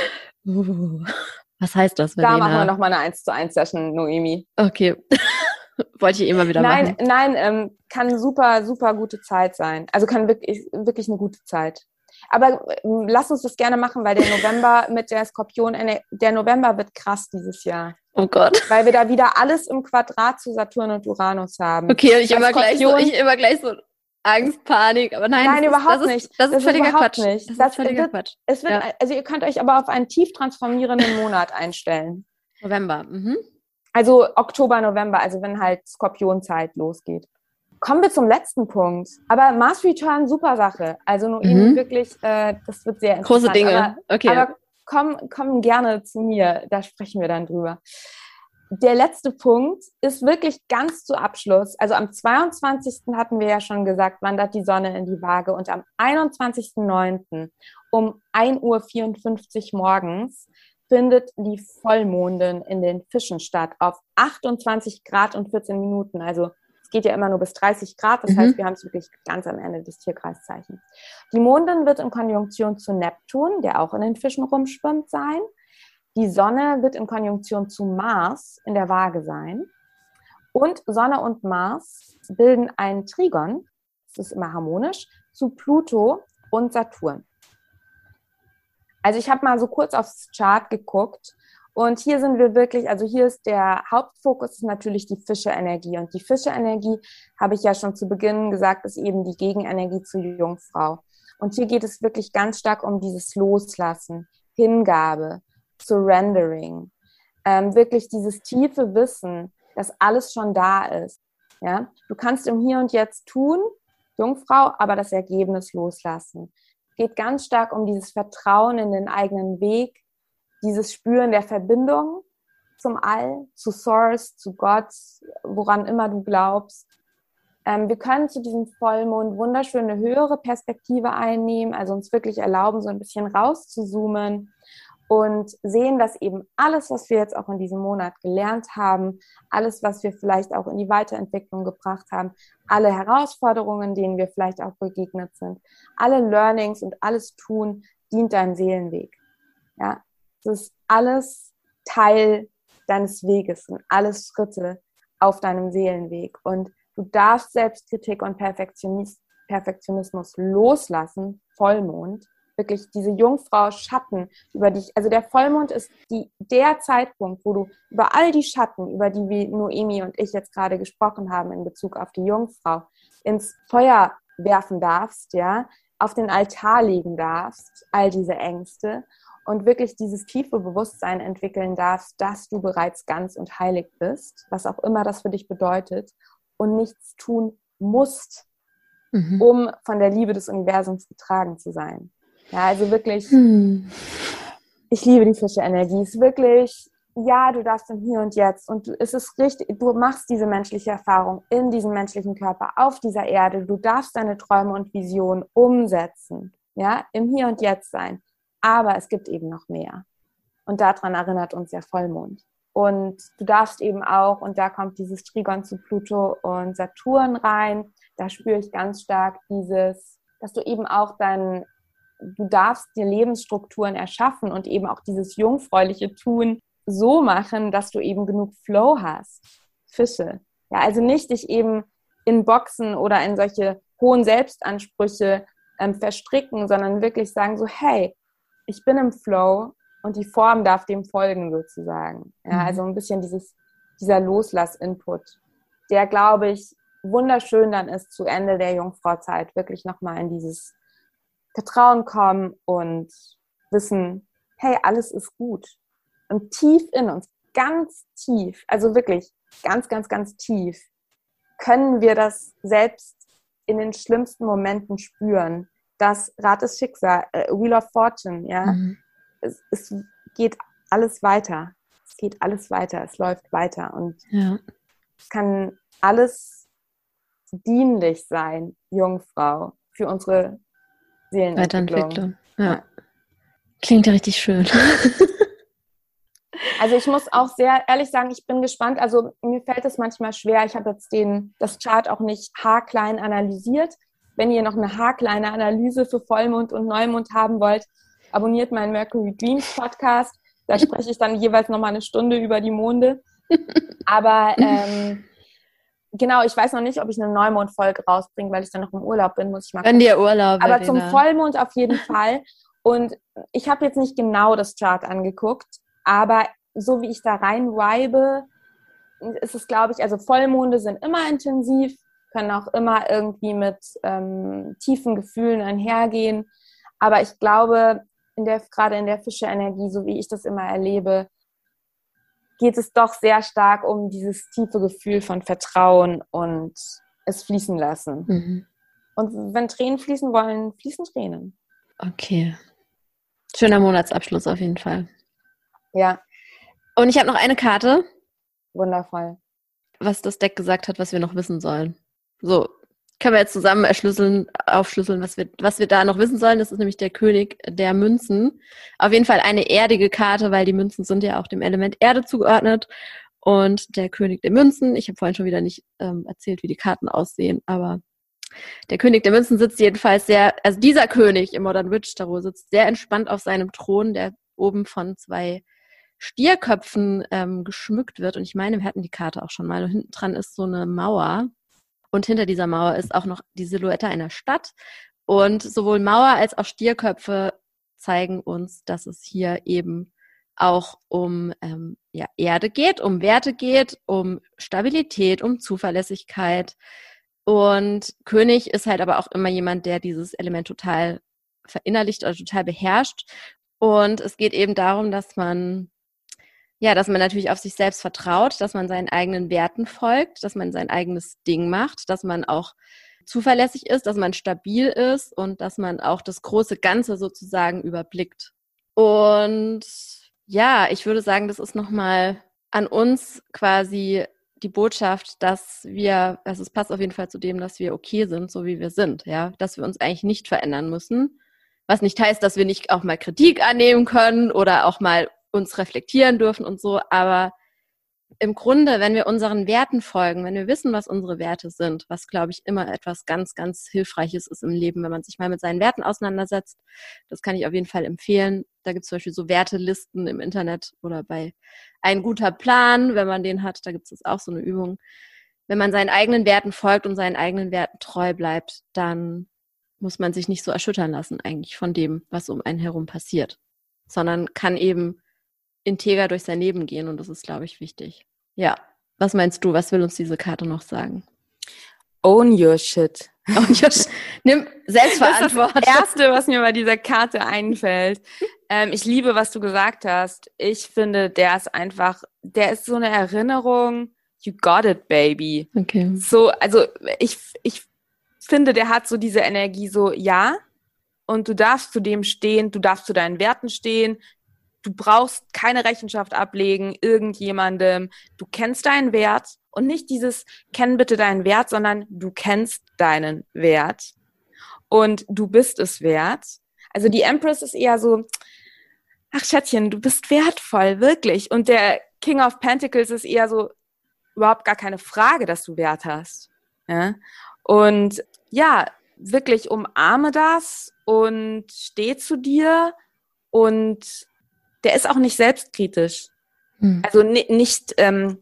Uh, was heißt das? Verena? Da machen wir nochmal eine 1 zu 1 Session, Noemi. Okay. Wollte ich immer wieder nein, machen. Nein, ähm, kann super, super gute Zeit sein. Also kann wirklich, wirklich eine gute Zeit. Aber ähm, lass uns das gerne machen, weil der November mit der Skorpion, der November wird krass dieses Jahr. Oh Gott. Weil wir da wieder alles im Quadrat zu Saturn und Uranus haben. Okay, und ich immer gleich so, ich immer gleich so Angst, Panik, aber nein, nein überhaupt ist, nicht. Das ist, das ist völliger Quatsch. Nicht. Das, das ist völliger Quatsch. Es wird, ja. also ihr könnt euch aber auf einen tief transformierenden Monat einstellen. November. Mhm. Also Oktober, November, also wenn halt Skorpionzeit losgeht. Kommen wir zum letzten Punkt. Aber Mars Return, super Sache. Also nur mhm. wirklich, äh, das wird sehr interessant. Große Dinge. Aber, okay. Aber komm, komm gerne zu mir, da sprechen wir dann drüber. Der letzte Punkt ist wirklich ganz zu Abschluss. Also am 22. hatten wir ja schon gesagt, wandert die Sonne in die Waage und am 21.09. um 1.54 Uhr morgens findet die Vollmondin in den Fischen statt auf 28 Grad und 14 Minuten. Also geht ja immer nur bis 30 Grad. Das mhm. heißt, wir haben es wirklich ganz am Ende des Tierkreiszeichens. Die Mondin wird in Konjunktion zu Neptun, der auch in den Fischen rumschwimmt, sein. Die Sonne wird in Konjunktion zu Mars in der Waage sein. Und Sonne und Mars bilden ein Trigon, das ist immer harmonisch, zu Pluto und Saturn. Also ich habe mal so kurz aufs Chart geguckt und hier sind wir wirklich, also hier ist der Hauptfokus ist natürlich die Fische-Energie. Und die Fische-Energie, habe ich ja schon zu Beginn gesagt, ist eben die Gegenenergie zur Jungfrau. Und hier geht es wirklich ganz stark um dieses Loslassen, Hingabe, Surrendering. Ähm, wirklich dieses tiefe Wissen, dass alles schon da ist. Ja? Du kannst im Hier und Jetzt tun, Jungfrau, aber das Ergebnis loslassen. Geht ganz stark um dieses Vertrauen in den eigenen Weg, dieses Spüren der Verbindung, zum All, zu Source, zu Gott, woran immer du glaubst. Ähm, wir können zu diesem Vollmond wunderschöne höhere Perspektive einnehmen, also uns wirklich erlauben, so ein bisschen rauszuzoomen und sehen, dass eben alles, was wir jetzt auch in diesem Monat gelernt haben, alles, was wir vielleicht auch in die Weiterentwicklung gebracht haben, alle Herausforderungen, denen wir vielleicht auch begegnet sind, alle Learnings und alles tun, dient deinem Seelenweg. Ja, das ist alles Teil deines Weges und alles Schritte auf deinem Seelenweg. Und du darfst Selbstkritik und Perfektionismus loslassen, Vollmond, wirklich diese Jungfrau Schatten, über dich, also der Vollmond ist die, der Zeitpunkt, wo du über all die Schatten, über die wie Noemi und ich jetzt gerade gesprochen haben in Bezug auf die Jungfrau, ins Feuer werfen darfst, ja, auf den Altar legen darfst, all diese Ängste und wirklich dieses tiefe Bewusstsein entwickeln darfst, dass du bereits ganz und heilig bist, was auch immer das für dich bedeutet, und nichts tun musst, mhm. um von der Liebe des Universums getragen zu sein. Ja, also wirklich, mhm. ich liebe die frische Energie. Es ist wirklich, ja, du darfst im Hier und Jetzt und es ist richtig, du machst diese menschliche Erfahrung in diesem menschlichen Körper auf dieser Erde. Du darfst deine Träume und Visionen umsetzen, ja, im Hier und Jetzt sein. Aber es gibt eben noch mehr. Und daran erinnert uns der Vollmond. Und du darfst eben auch, und da kommt dieses Trigon zu Pluto und Saturn rein, da spüre ich ganz stark dieses, dass du eben auch dein, du darfst dir Lebensstrukturen erschaffen und eben auch dieses jungfräuliche Tun so machen, dass du eben genug Flow hast. Fische. Ja, also nicht dich eben in Boxen oder in solche hohen Selbstansprüche ähm, verstricken, sondern wirklich sagen so, hey, ich bin im Flow und die Form darf dem folgen sozusagen. Ja, mhm. also ein bisschen dieses, dieser Loslass-Input, der, glaube ich, wunderschön dann ist zu Ende der Jungfrauzeit, wirklich nochmal in dieses Vertrauen kommen und wissen, hey, alles ist gut. Und tief in uns, ganz tief, also wirklich ganz, ganz, ganz tief, können wir das selbst in den schlimmsten Momenten spüren, das Rad des Schicksals, äh, Wheel of Fortune, ja. Mhm. Es, es, geht alles weiter. Es geht alles weiter, es läuft weiter und ja. es kann alles dienlich sein, Jungfrau, für unsere Seelenentwicklung. Weiterentwicklung. Ja. Klingt ja richtig schön. Also ich muss auch sehr ehrlich sagen, ich bin gespannt. Also mir fällt es manchmal schwer. Ich habe jetzt den, das Chart auch nicht haarklein analysiert. Wenn ihr noch eine haarkleine Analyse für Vollmond und Neumond haben wollt, abonniert meinen Mercury Dreams Podcast. Da spreche ich dann jeweils nochmal eine Stunde über die Monde. Aber ähm, genau, ich weiß noch nicht, ob ich eine Neumond-Folge rausbringe, weil ich dann noch im Urlaub bin, muss ich mal. Wenn dir Urlaub. Aber zum Vollmond auf jeden Fall. Und ich habe jetzt nicht genau das Chart angeguckt, aber so wie ich da rein vibe, ist es, glaube ich, also Vollmonde sind immer intensiv, können auch immer irgendwie mit ähm, tiefen Gefühlen einhergehen. Aber ich glaube, in der, gerade in der Fische-Energie, so wie ich das immer erlebe, geht es doch sehr stark um dieses tiefe Gefühl von Vertrauen und es fließen lassen. Mhm. Und wenn Tränen fließen wollen, fließen Tränen. Okay. Schöner Monatsabschluss auf jeden Fall. Ja. Und ich habe noch eine Karte. Wundervoll. Was das Deck gesagt hat, was wir noch wissen sollen. So, können wir jetzt zusammen erschlüsseln, aufschlüsseln, was wir, was wir da noch wissen sollen. Das ist nämlich der König der Münzen. Auf jeden Fall eine erdige Karte, weil die Münzen sind ja auch dem Element Erde zugeordnet. Und der König der Münzen, ich habe vorhin schon wieder nicht ähm, erzählt, wie die Karten aussehen, aber der König der Münzen sitzt jedenfalls sehr, also dieser König im Modern Witch Tarot sitzt sehr entspannt auf seinem Thron, der oben von zwei Stierköpfen ähm, geschmückt wird. Und ich meine, wir hatten die Karte auch schon mal. Und hinten dran ist so eine Mauer. Und hinter dieser Mauer ist auch noch die Silhouette einer Stadt. Und sowohl Mauer als auch Stierköpfe zeigen uns, dass es hier eben auch um ähm, ja, Erde geht, um Werte geht, um Stabilität, um Zuverlässigkeit. Und König ist halt aber auch immer jemand, der dieses Element total verinnerlicht oder total beherrscht. Und es geht eben darum, dass man ja, dass man natürlich auf sich selbst vertraut, dass man seinen eigenen Werten folgt, dass man sein eigenes Ding macht, dass man auch zuverlässig ist, dass man stabil ist und dass man auch das große Ganze sozusagen überblickt. Und ja, ich würde sagen, das ist nochmal an uns quasi die Botschaft, dass wir, also es passt auf jeden Fall zu dem, dass wir okay sind, so wie wir sind, ja, dass wir uns eigentlich nicht verändern müssen. Was nicht heißt, dass wir nicht auch mal Kritik annehmen können oder auch mal uns reflektieren dürfen und so, aber im Grunde, wenn wir unseren Werten folgen, wenn wir wissen, was unsere Werte sind, was, glaube ich, immer etwas ganz, ganz Hilfreiches ist im Leben, wenn man sich mal mit seinen Werten auseinandersetzt, das kann ich auf jeden Fall empfehlen. Da gibt es zum Beispiel so Wertelisten im Internet oder bei Ein guter Plan, wenn man den hat, da gibt es auch so eine Übung. Wenn man seinen eigenen Werten folgt und seinen eigenen Werten treu bleibt, dann muss man sich nicht so erschüttern lassen eigentlich von dem, was um einen herum passiert, sondern kann eben integer durch sein Leben gehen und das ist, glaube ich, wichtig. Ja. Was meinst du? Was will uns diese Karte noch sagen? Own your shit. Own your shit. Nimm Selbstverantwortung. Das, das Erste, was mir bei dieser Karte einfällt. Ähm, ich liebe, was du gesagt hast. Ich finde, der ist einfach, der ist so eine Erinnerung. You got it, baby. Okay. So, also ich, ich finde, der hat so diese Energie, so ja, und du darfst zu dem stehen, du darfst zu deinen Werten stehen, du brauchst keine Rechenschaft ablegen irgendjemandem. Du kennst deinen Wert und nicht dieses kenn bitte deinen Wert, sondern du kennst deinen Wert und du bist es wert. Also die Empress ist eher so, ach Schätzchen, du bist wertvoll, wirklich. Und der King of Pentacles ist eher so, überhaupt gar keine Frage, dass du Wert hast. Ja? Und ja, wirklich umarme das und steh zu dir und der ist auch nicht selbstkritisch. Hm. Also nicht, ähm,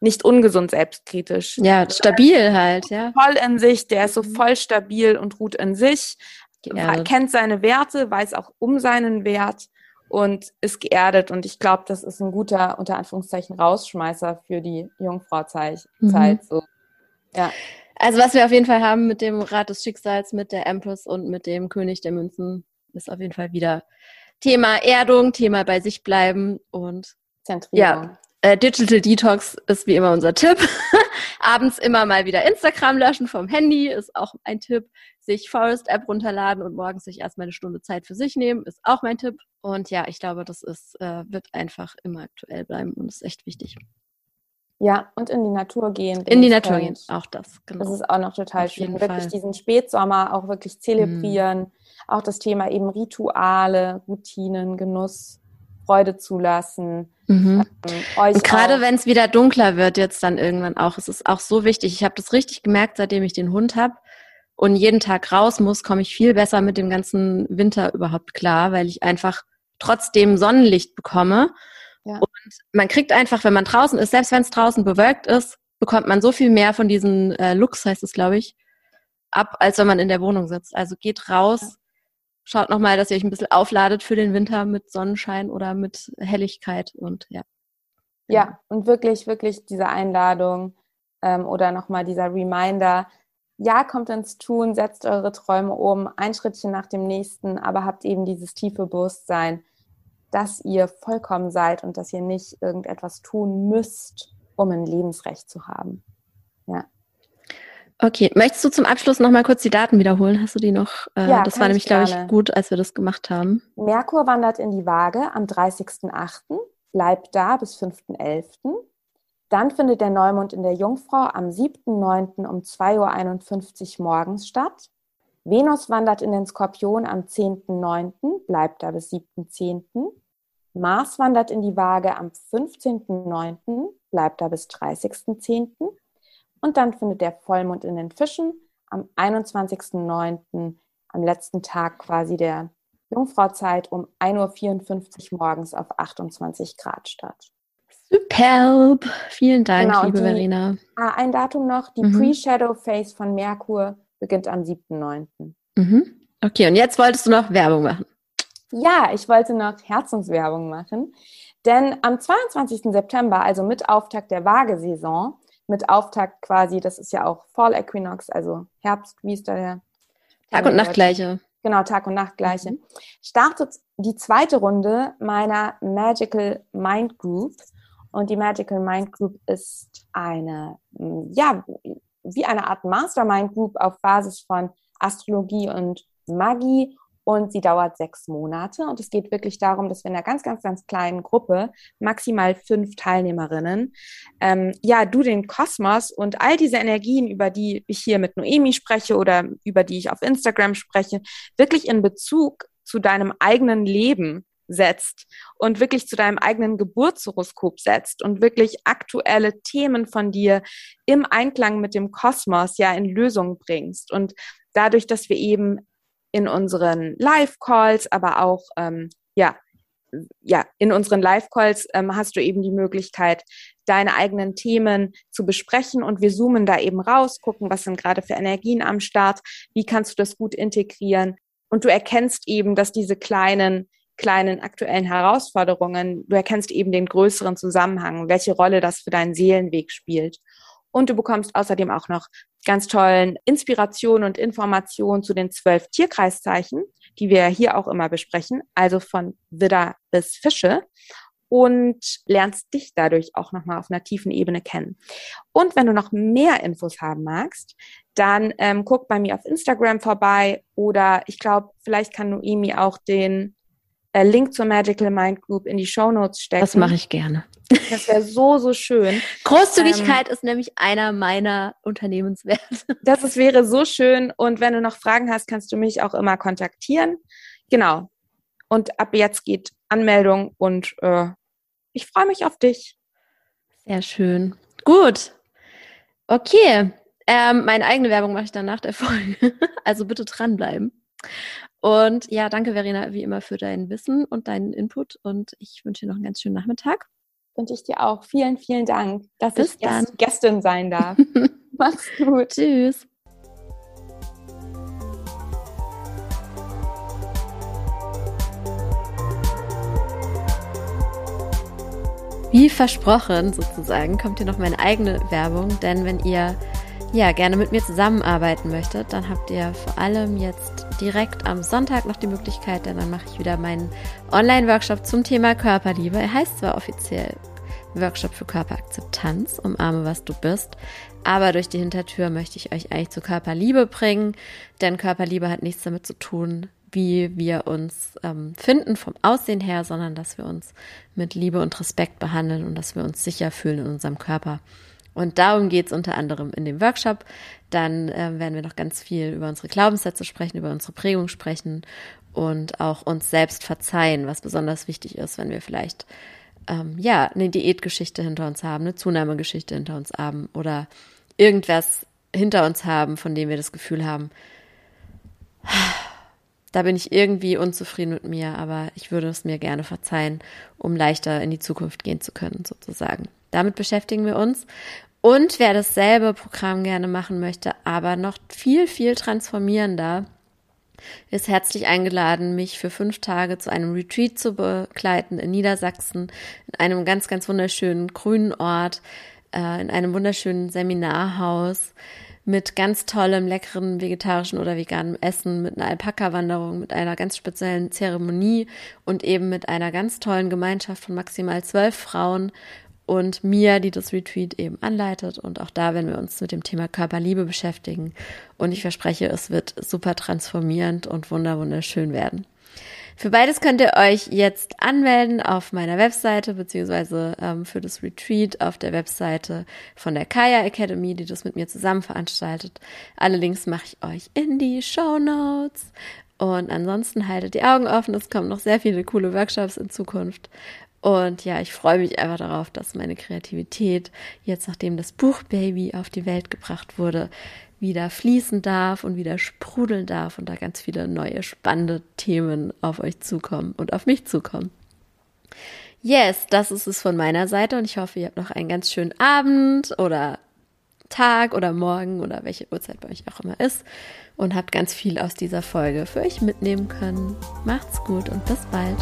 nicht ungesund selbstkritisch. Ja, stabil halt, ja. Voll in sich, der ist so mhm. voll stabil und ruht in sich, geerdet. kennt seine Werte, weiß auch um seinen Wert und ist geerdet. Und ich glaube, das ist ein guter, unter Anführungszeichen, Rausschmeißer für die Jungfrauzeit. Mhm. So. Ja. Also was wir auf jeden Fall haben mit dem Rat des Schicksals, mit der Empress und mit dem König der Münzen, ist auf jeden Fall wieder Thema Erdung, Thema bei sich bleiben und Zentrierung. Ja, äh, Digital Detox ist wie immer unser Tipp. Abends immer mal wieder Instagram löschen vom Handy ist auch ein Tipp. Sich Forest App runterladen und morgens sich erstmal eine Stunde Zeit für sich nehmen ist auch mein Tipp. Und ja, ich glaube, das ist, äh, wird einfach immer aktuell bleiben und ist echt wichtig. Ja, und in die Natur gehen. In die Natur gehen, auch das. Genau. Das ist auch noch total Auf schön. Wirklich Fall. diesen Spätsommer auch wirklich zelebrieren. Mm. Auch das Thema eben Rituale, Routinen, Genuss, Freude zulassen. Mhm. Ähm, und gerade wenn es wieder dunkler wird, jetzt dann irgendwann auch, es ist auch so wichtig. Ich habe das richtig gemerkt, seitdem ich den Hund habe und jeden Tag raus muss, komme ich viel besser mit dem ganzen Winter überhaupt klar, weil ich einfach trotzdem Sonnenlicht bekomme ja. Und man kriegt einfach, wenn man draußen ist, selbst wenn es draußen bewölkt ist, bekommt man so viel mehr von diesen äh, Looks, heißt es, glaube ich, ab, als wenn man in der Wohnung sitzt. Also geht raus, ja. schaut nochmal, dass ihr euch ein bisschen aufladet für den Winter mit Sonnenschein oder mit Helligkeit und ja. Ja, und wirklich, wirklich diese Einladung ähm, oder nochmal dieser Reminder, ja, kommt ins Tun, setzt eure Träume um, ein Schrittchen nach dem nächsten, aber habt eben dieses tiefe Bewusstsein, dass ihr vollkommen seid und dass ihr nicht irgendetwas tun müsst, um ein Lebensrecht zu haben. Ja. Okay, möchtest du zum Abschluss noch mal kurz die Daten wiederholen? Hast du die noch? Äh, ja, das war nämlich, glaube ich, gut, als wir das gemacht haben. Merkur wandert in die Waage am 30.08., bleibt da bis 5.11. Dann findet der Neumond in der Jungfrau am 7.9. um 2.51 Uhr morgens statt. Venus wandert in den Skorpion am 10.9., bleibt da bis 7.10. Mars wandert in die Waage am 15.09., bleibt da bis 30.10. Und dann findet der Vollmond in den Fischen am 21.09., am letzten Tag quasi der Jungfrauzeit um 1.54 Uhr morgens auf 28 Grad statt. Superb! Vielen Dank, genau, liebe die, Verena. Ah, ein Datum noch, die mhm. Pre-Shadow Phase von Merkur beginnt am 7.9. Mhm. Okay, und jetzt wolltest du noch Werbung machen. Ja, ich wollte noch Herzenswerbung machen, denn am 22. September, also mit Auftakt der Waagesaison, mit Auftakt quasi, das ist ja auch Fall Equinox, also Herbst, wie ist da der? Tag und Nachtgleiche. Genau, Tag und Nachtgleiche. Mhm. Startet die zweite Runde meiner Magical Mind Group. Und die Magical Mind Group ist eine, ja, wie eine Art Mastermind Group auf Basis von Astrologie und Magie und sie dauert sechs Monate. Und es geht wirklich darum, dass wir in einer ganz, ganz, ganz kleinen Gruppe, maximal fünf Teilnehmerinnen, ähm, ja, du den Kosmos und all diese Energien, über die ich hier mit Noemi spreche oder über die ich auf Instagram spreche, wirklich in Bezug zu deinem eigenen Leben setzt und wirklich zu deinem eigenen Geburtshoroskop setzt und wirklich aktuelle Themen von dir im Einklang mit dem Kosmos ja in Lösung bringst. Und dadurch, dass wir eben in unseren Live-Calls, aber auch ähm, ja, ja, in unseren Live-Calls ähm, hast du eben die Möglichkeit, deine eigenen Themen zu besprechen und wir zoomen da eben raus, gucken, was sind gerade für Energien am Start, wie kannst du das gut integrieren und du erkennst eben, dass diese kleinen kleinen aktuellen Herausforderungen, du erkennst eben den größeren Zusammenhang, welche Rolle das für deinen Seelenweg spielt. Und du bekommst außerdem auch noch ganz tollen Inspirationen und Informationen zu den zwölf Tierkreiszeichen, die wir hier auch immer besprechen, also von Widder bis Fische und lernst dich dadurch auch nochmal auf einer tiefen Ebene kennen. Und wenn du noch mehr Infos haben magst, dann ähm, guck bei mir auf Instagram vorbei oder ich glaube, vielleicht kann Noemi auch den äh, Link zur Magical Mind Group in die Show Notes stecken. Das mache ich gerne. Das wäre so, so schön. Großzügigkeit ähm, ist nämlich einer meiner Unternehmenswerte. Das ist, wäre so schön. Und wenn du noch Fragen hast, kannst du mich auch immer kontaktieren. Genau. Und ab jetzt geht Anmeldung und äh, ich freue mich auf dich. Sehr schön. Gut. Okay. Ähm, meine eigene Werbung mache ich dann nach der Folge. Also bitte dranbleiben. Und ja, danke Verena wie immer für dein Wissen und deinen Input und ich wünsche dir noch einen ganz schönen Nachmittag. Wünsche ich dir auch. Vielen, vielen Dank, dass Bis ich dann. Gästin sein darf. Mach's gut. Tschüss. Wie versprochen sozusagen kommt hier noch meine eigene Werbung, denn wenn ihr ja, gerne mit mir zusammenarbeiten möchtet, dann habt ihr vor allem jetzt direkt am Sonntag noch die Möglichkeit, denn dann mache ich wieder meinen Online-Workshop zum Thema Körperliebe. Er heißt zwar offiziell Workshop für Körperakzeptanz, umarme was du bist, aber durch die Hintertür möchte ich euch eigentlich zur Körperliebe bringen, denn Körperliebe hat nichts damit zu tun, wie wir uns ähm, finden vom Aussehen her, sondern dass wir uns mit Liebe und Respekt behandeln und dass wir uns sicher fühlen in unserem Körper. Und darum geht es unter anderem in dem Workshop. Dann äh, werden wir noch ganz viel über unsere Glaubenssätze sprechen, über unsere Prägung sprechen und auch uns selbst verzeihen, was besonders wichtig ist, wenn wir vielleicht ähm, ja eine Diätgeschichte hinter uns haben, eine Zunahmegeschichte hinter uns haben oder irgendwas hinter uns haben, von dem wir das Gefühl haben, da bin ich irgendwie unzufrieden mit mir, aber ich würde es mir gerne verzeihen, um leichter in die Zukunft gehen zu können, sozusagen. Damit beschäftigen wir uns. Und wer dasselbe Programm gerne machen möchte, aber noch viel, viel transformierender, ist herzlich eingeladen, mich für fünf Tage zu einem Retreat zu begleiten in Niedersachsen, in einem ganz, ganz wunderschönen grünen Ort, äh, in einem wunderschönen Seminarhaus mit ganz tollem, leckeren vegetarischen oder veganen Essen, mit einer Alpaka-Wanderung, mit einer ganz speziellen Zeremonie und eben mit einer ganz tollen Gemeinschaft von maximal zwölf Frauen und Mia, die das Retreat eben anleitet. Und auch da werden wir uns mit dem Thema Körperliebe beschäftigen. Und ich verspreche, es wird super transformierend und wunderschön werden. Für beides könnt ihr euch jetzt anmelden auf meiner Webseite, beziehungsweise ähm, für das Retreat auf der Webseite von der Kaya Academy, die das mit mir zusammen veranstaltet. Alle Links mache ich euch in die Show Notes. Und ansonsten haltet die Augen offen, es kommen noch sehr viele coole Workshops in Zukunft. Und ja, ich freue mich einfach darauf, dass meine Kreativität jetzt, nachdem das Buch Baby auf die Welt gebracht wurde, wieder fließen darf und wieder sprudeln darf und da ganz viele neue spannende Themen auf euch zukommen und auf mich zukommen. Yes, das ist es von meiner Seite und ich hoffe, ihr habt noch einen ganz schönen Abend oder Tag oder Morgen oder welche Uhrzeit bei euch auch immer ist und habt ganz viel aus dieser Folge für euch mitnehmen können. Macht's gut und bis bald.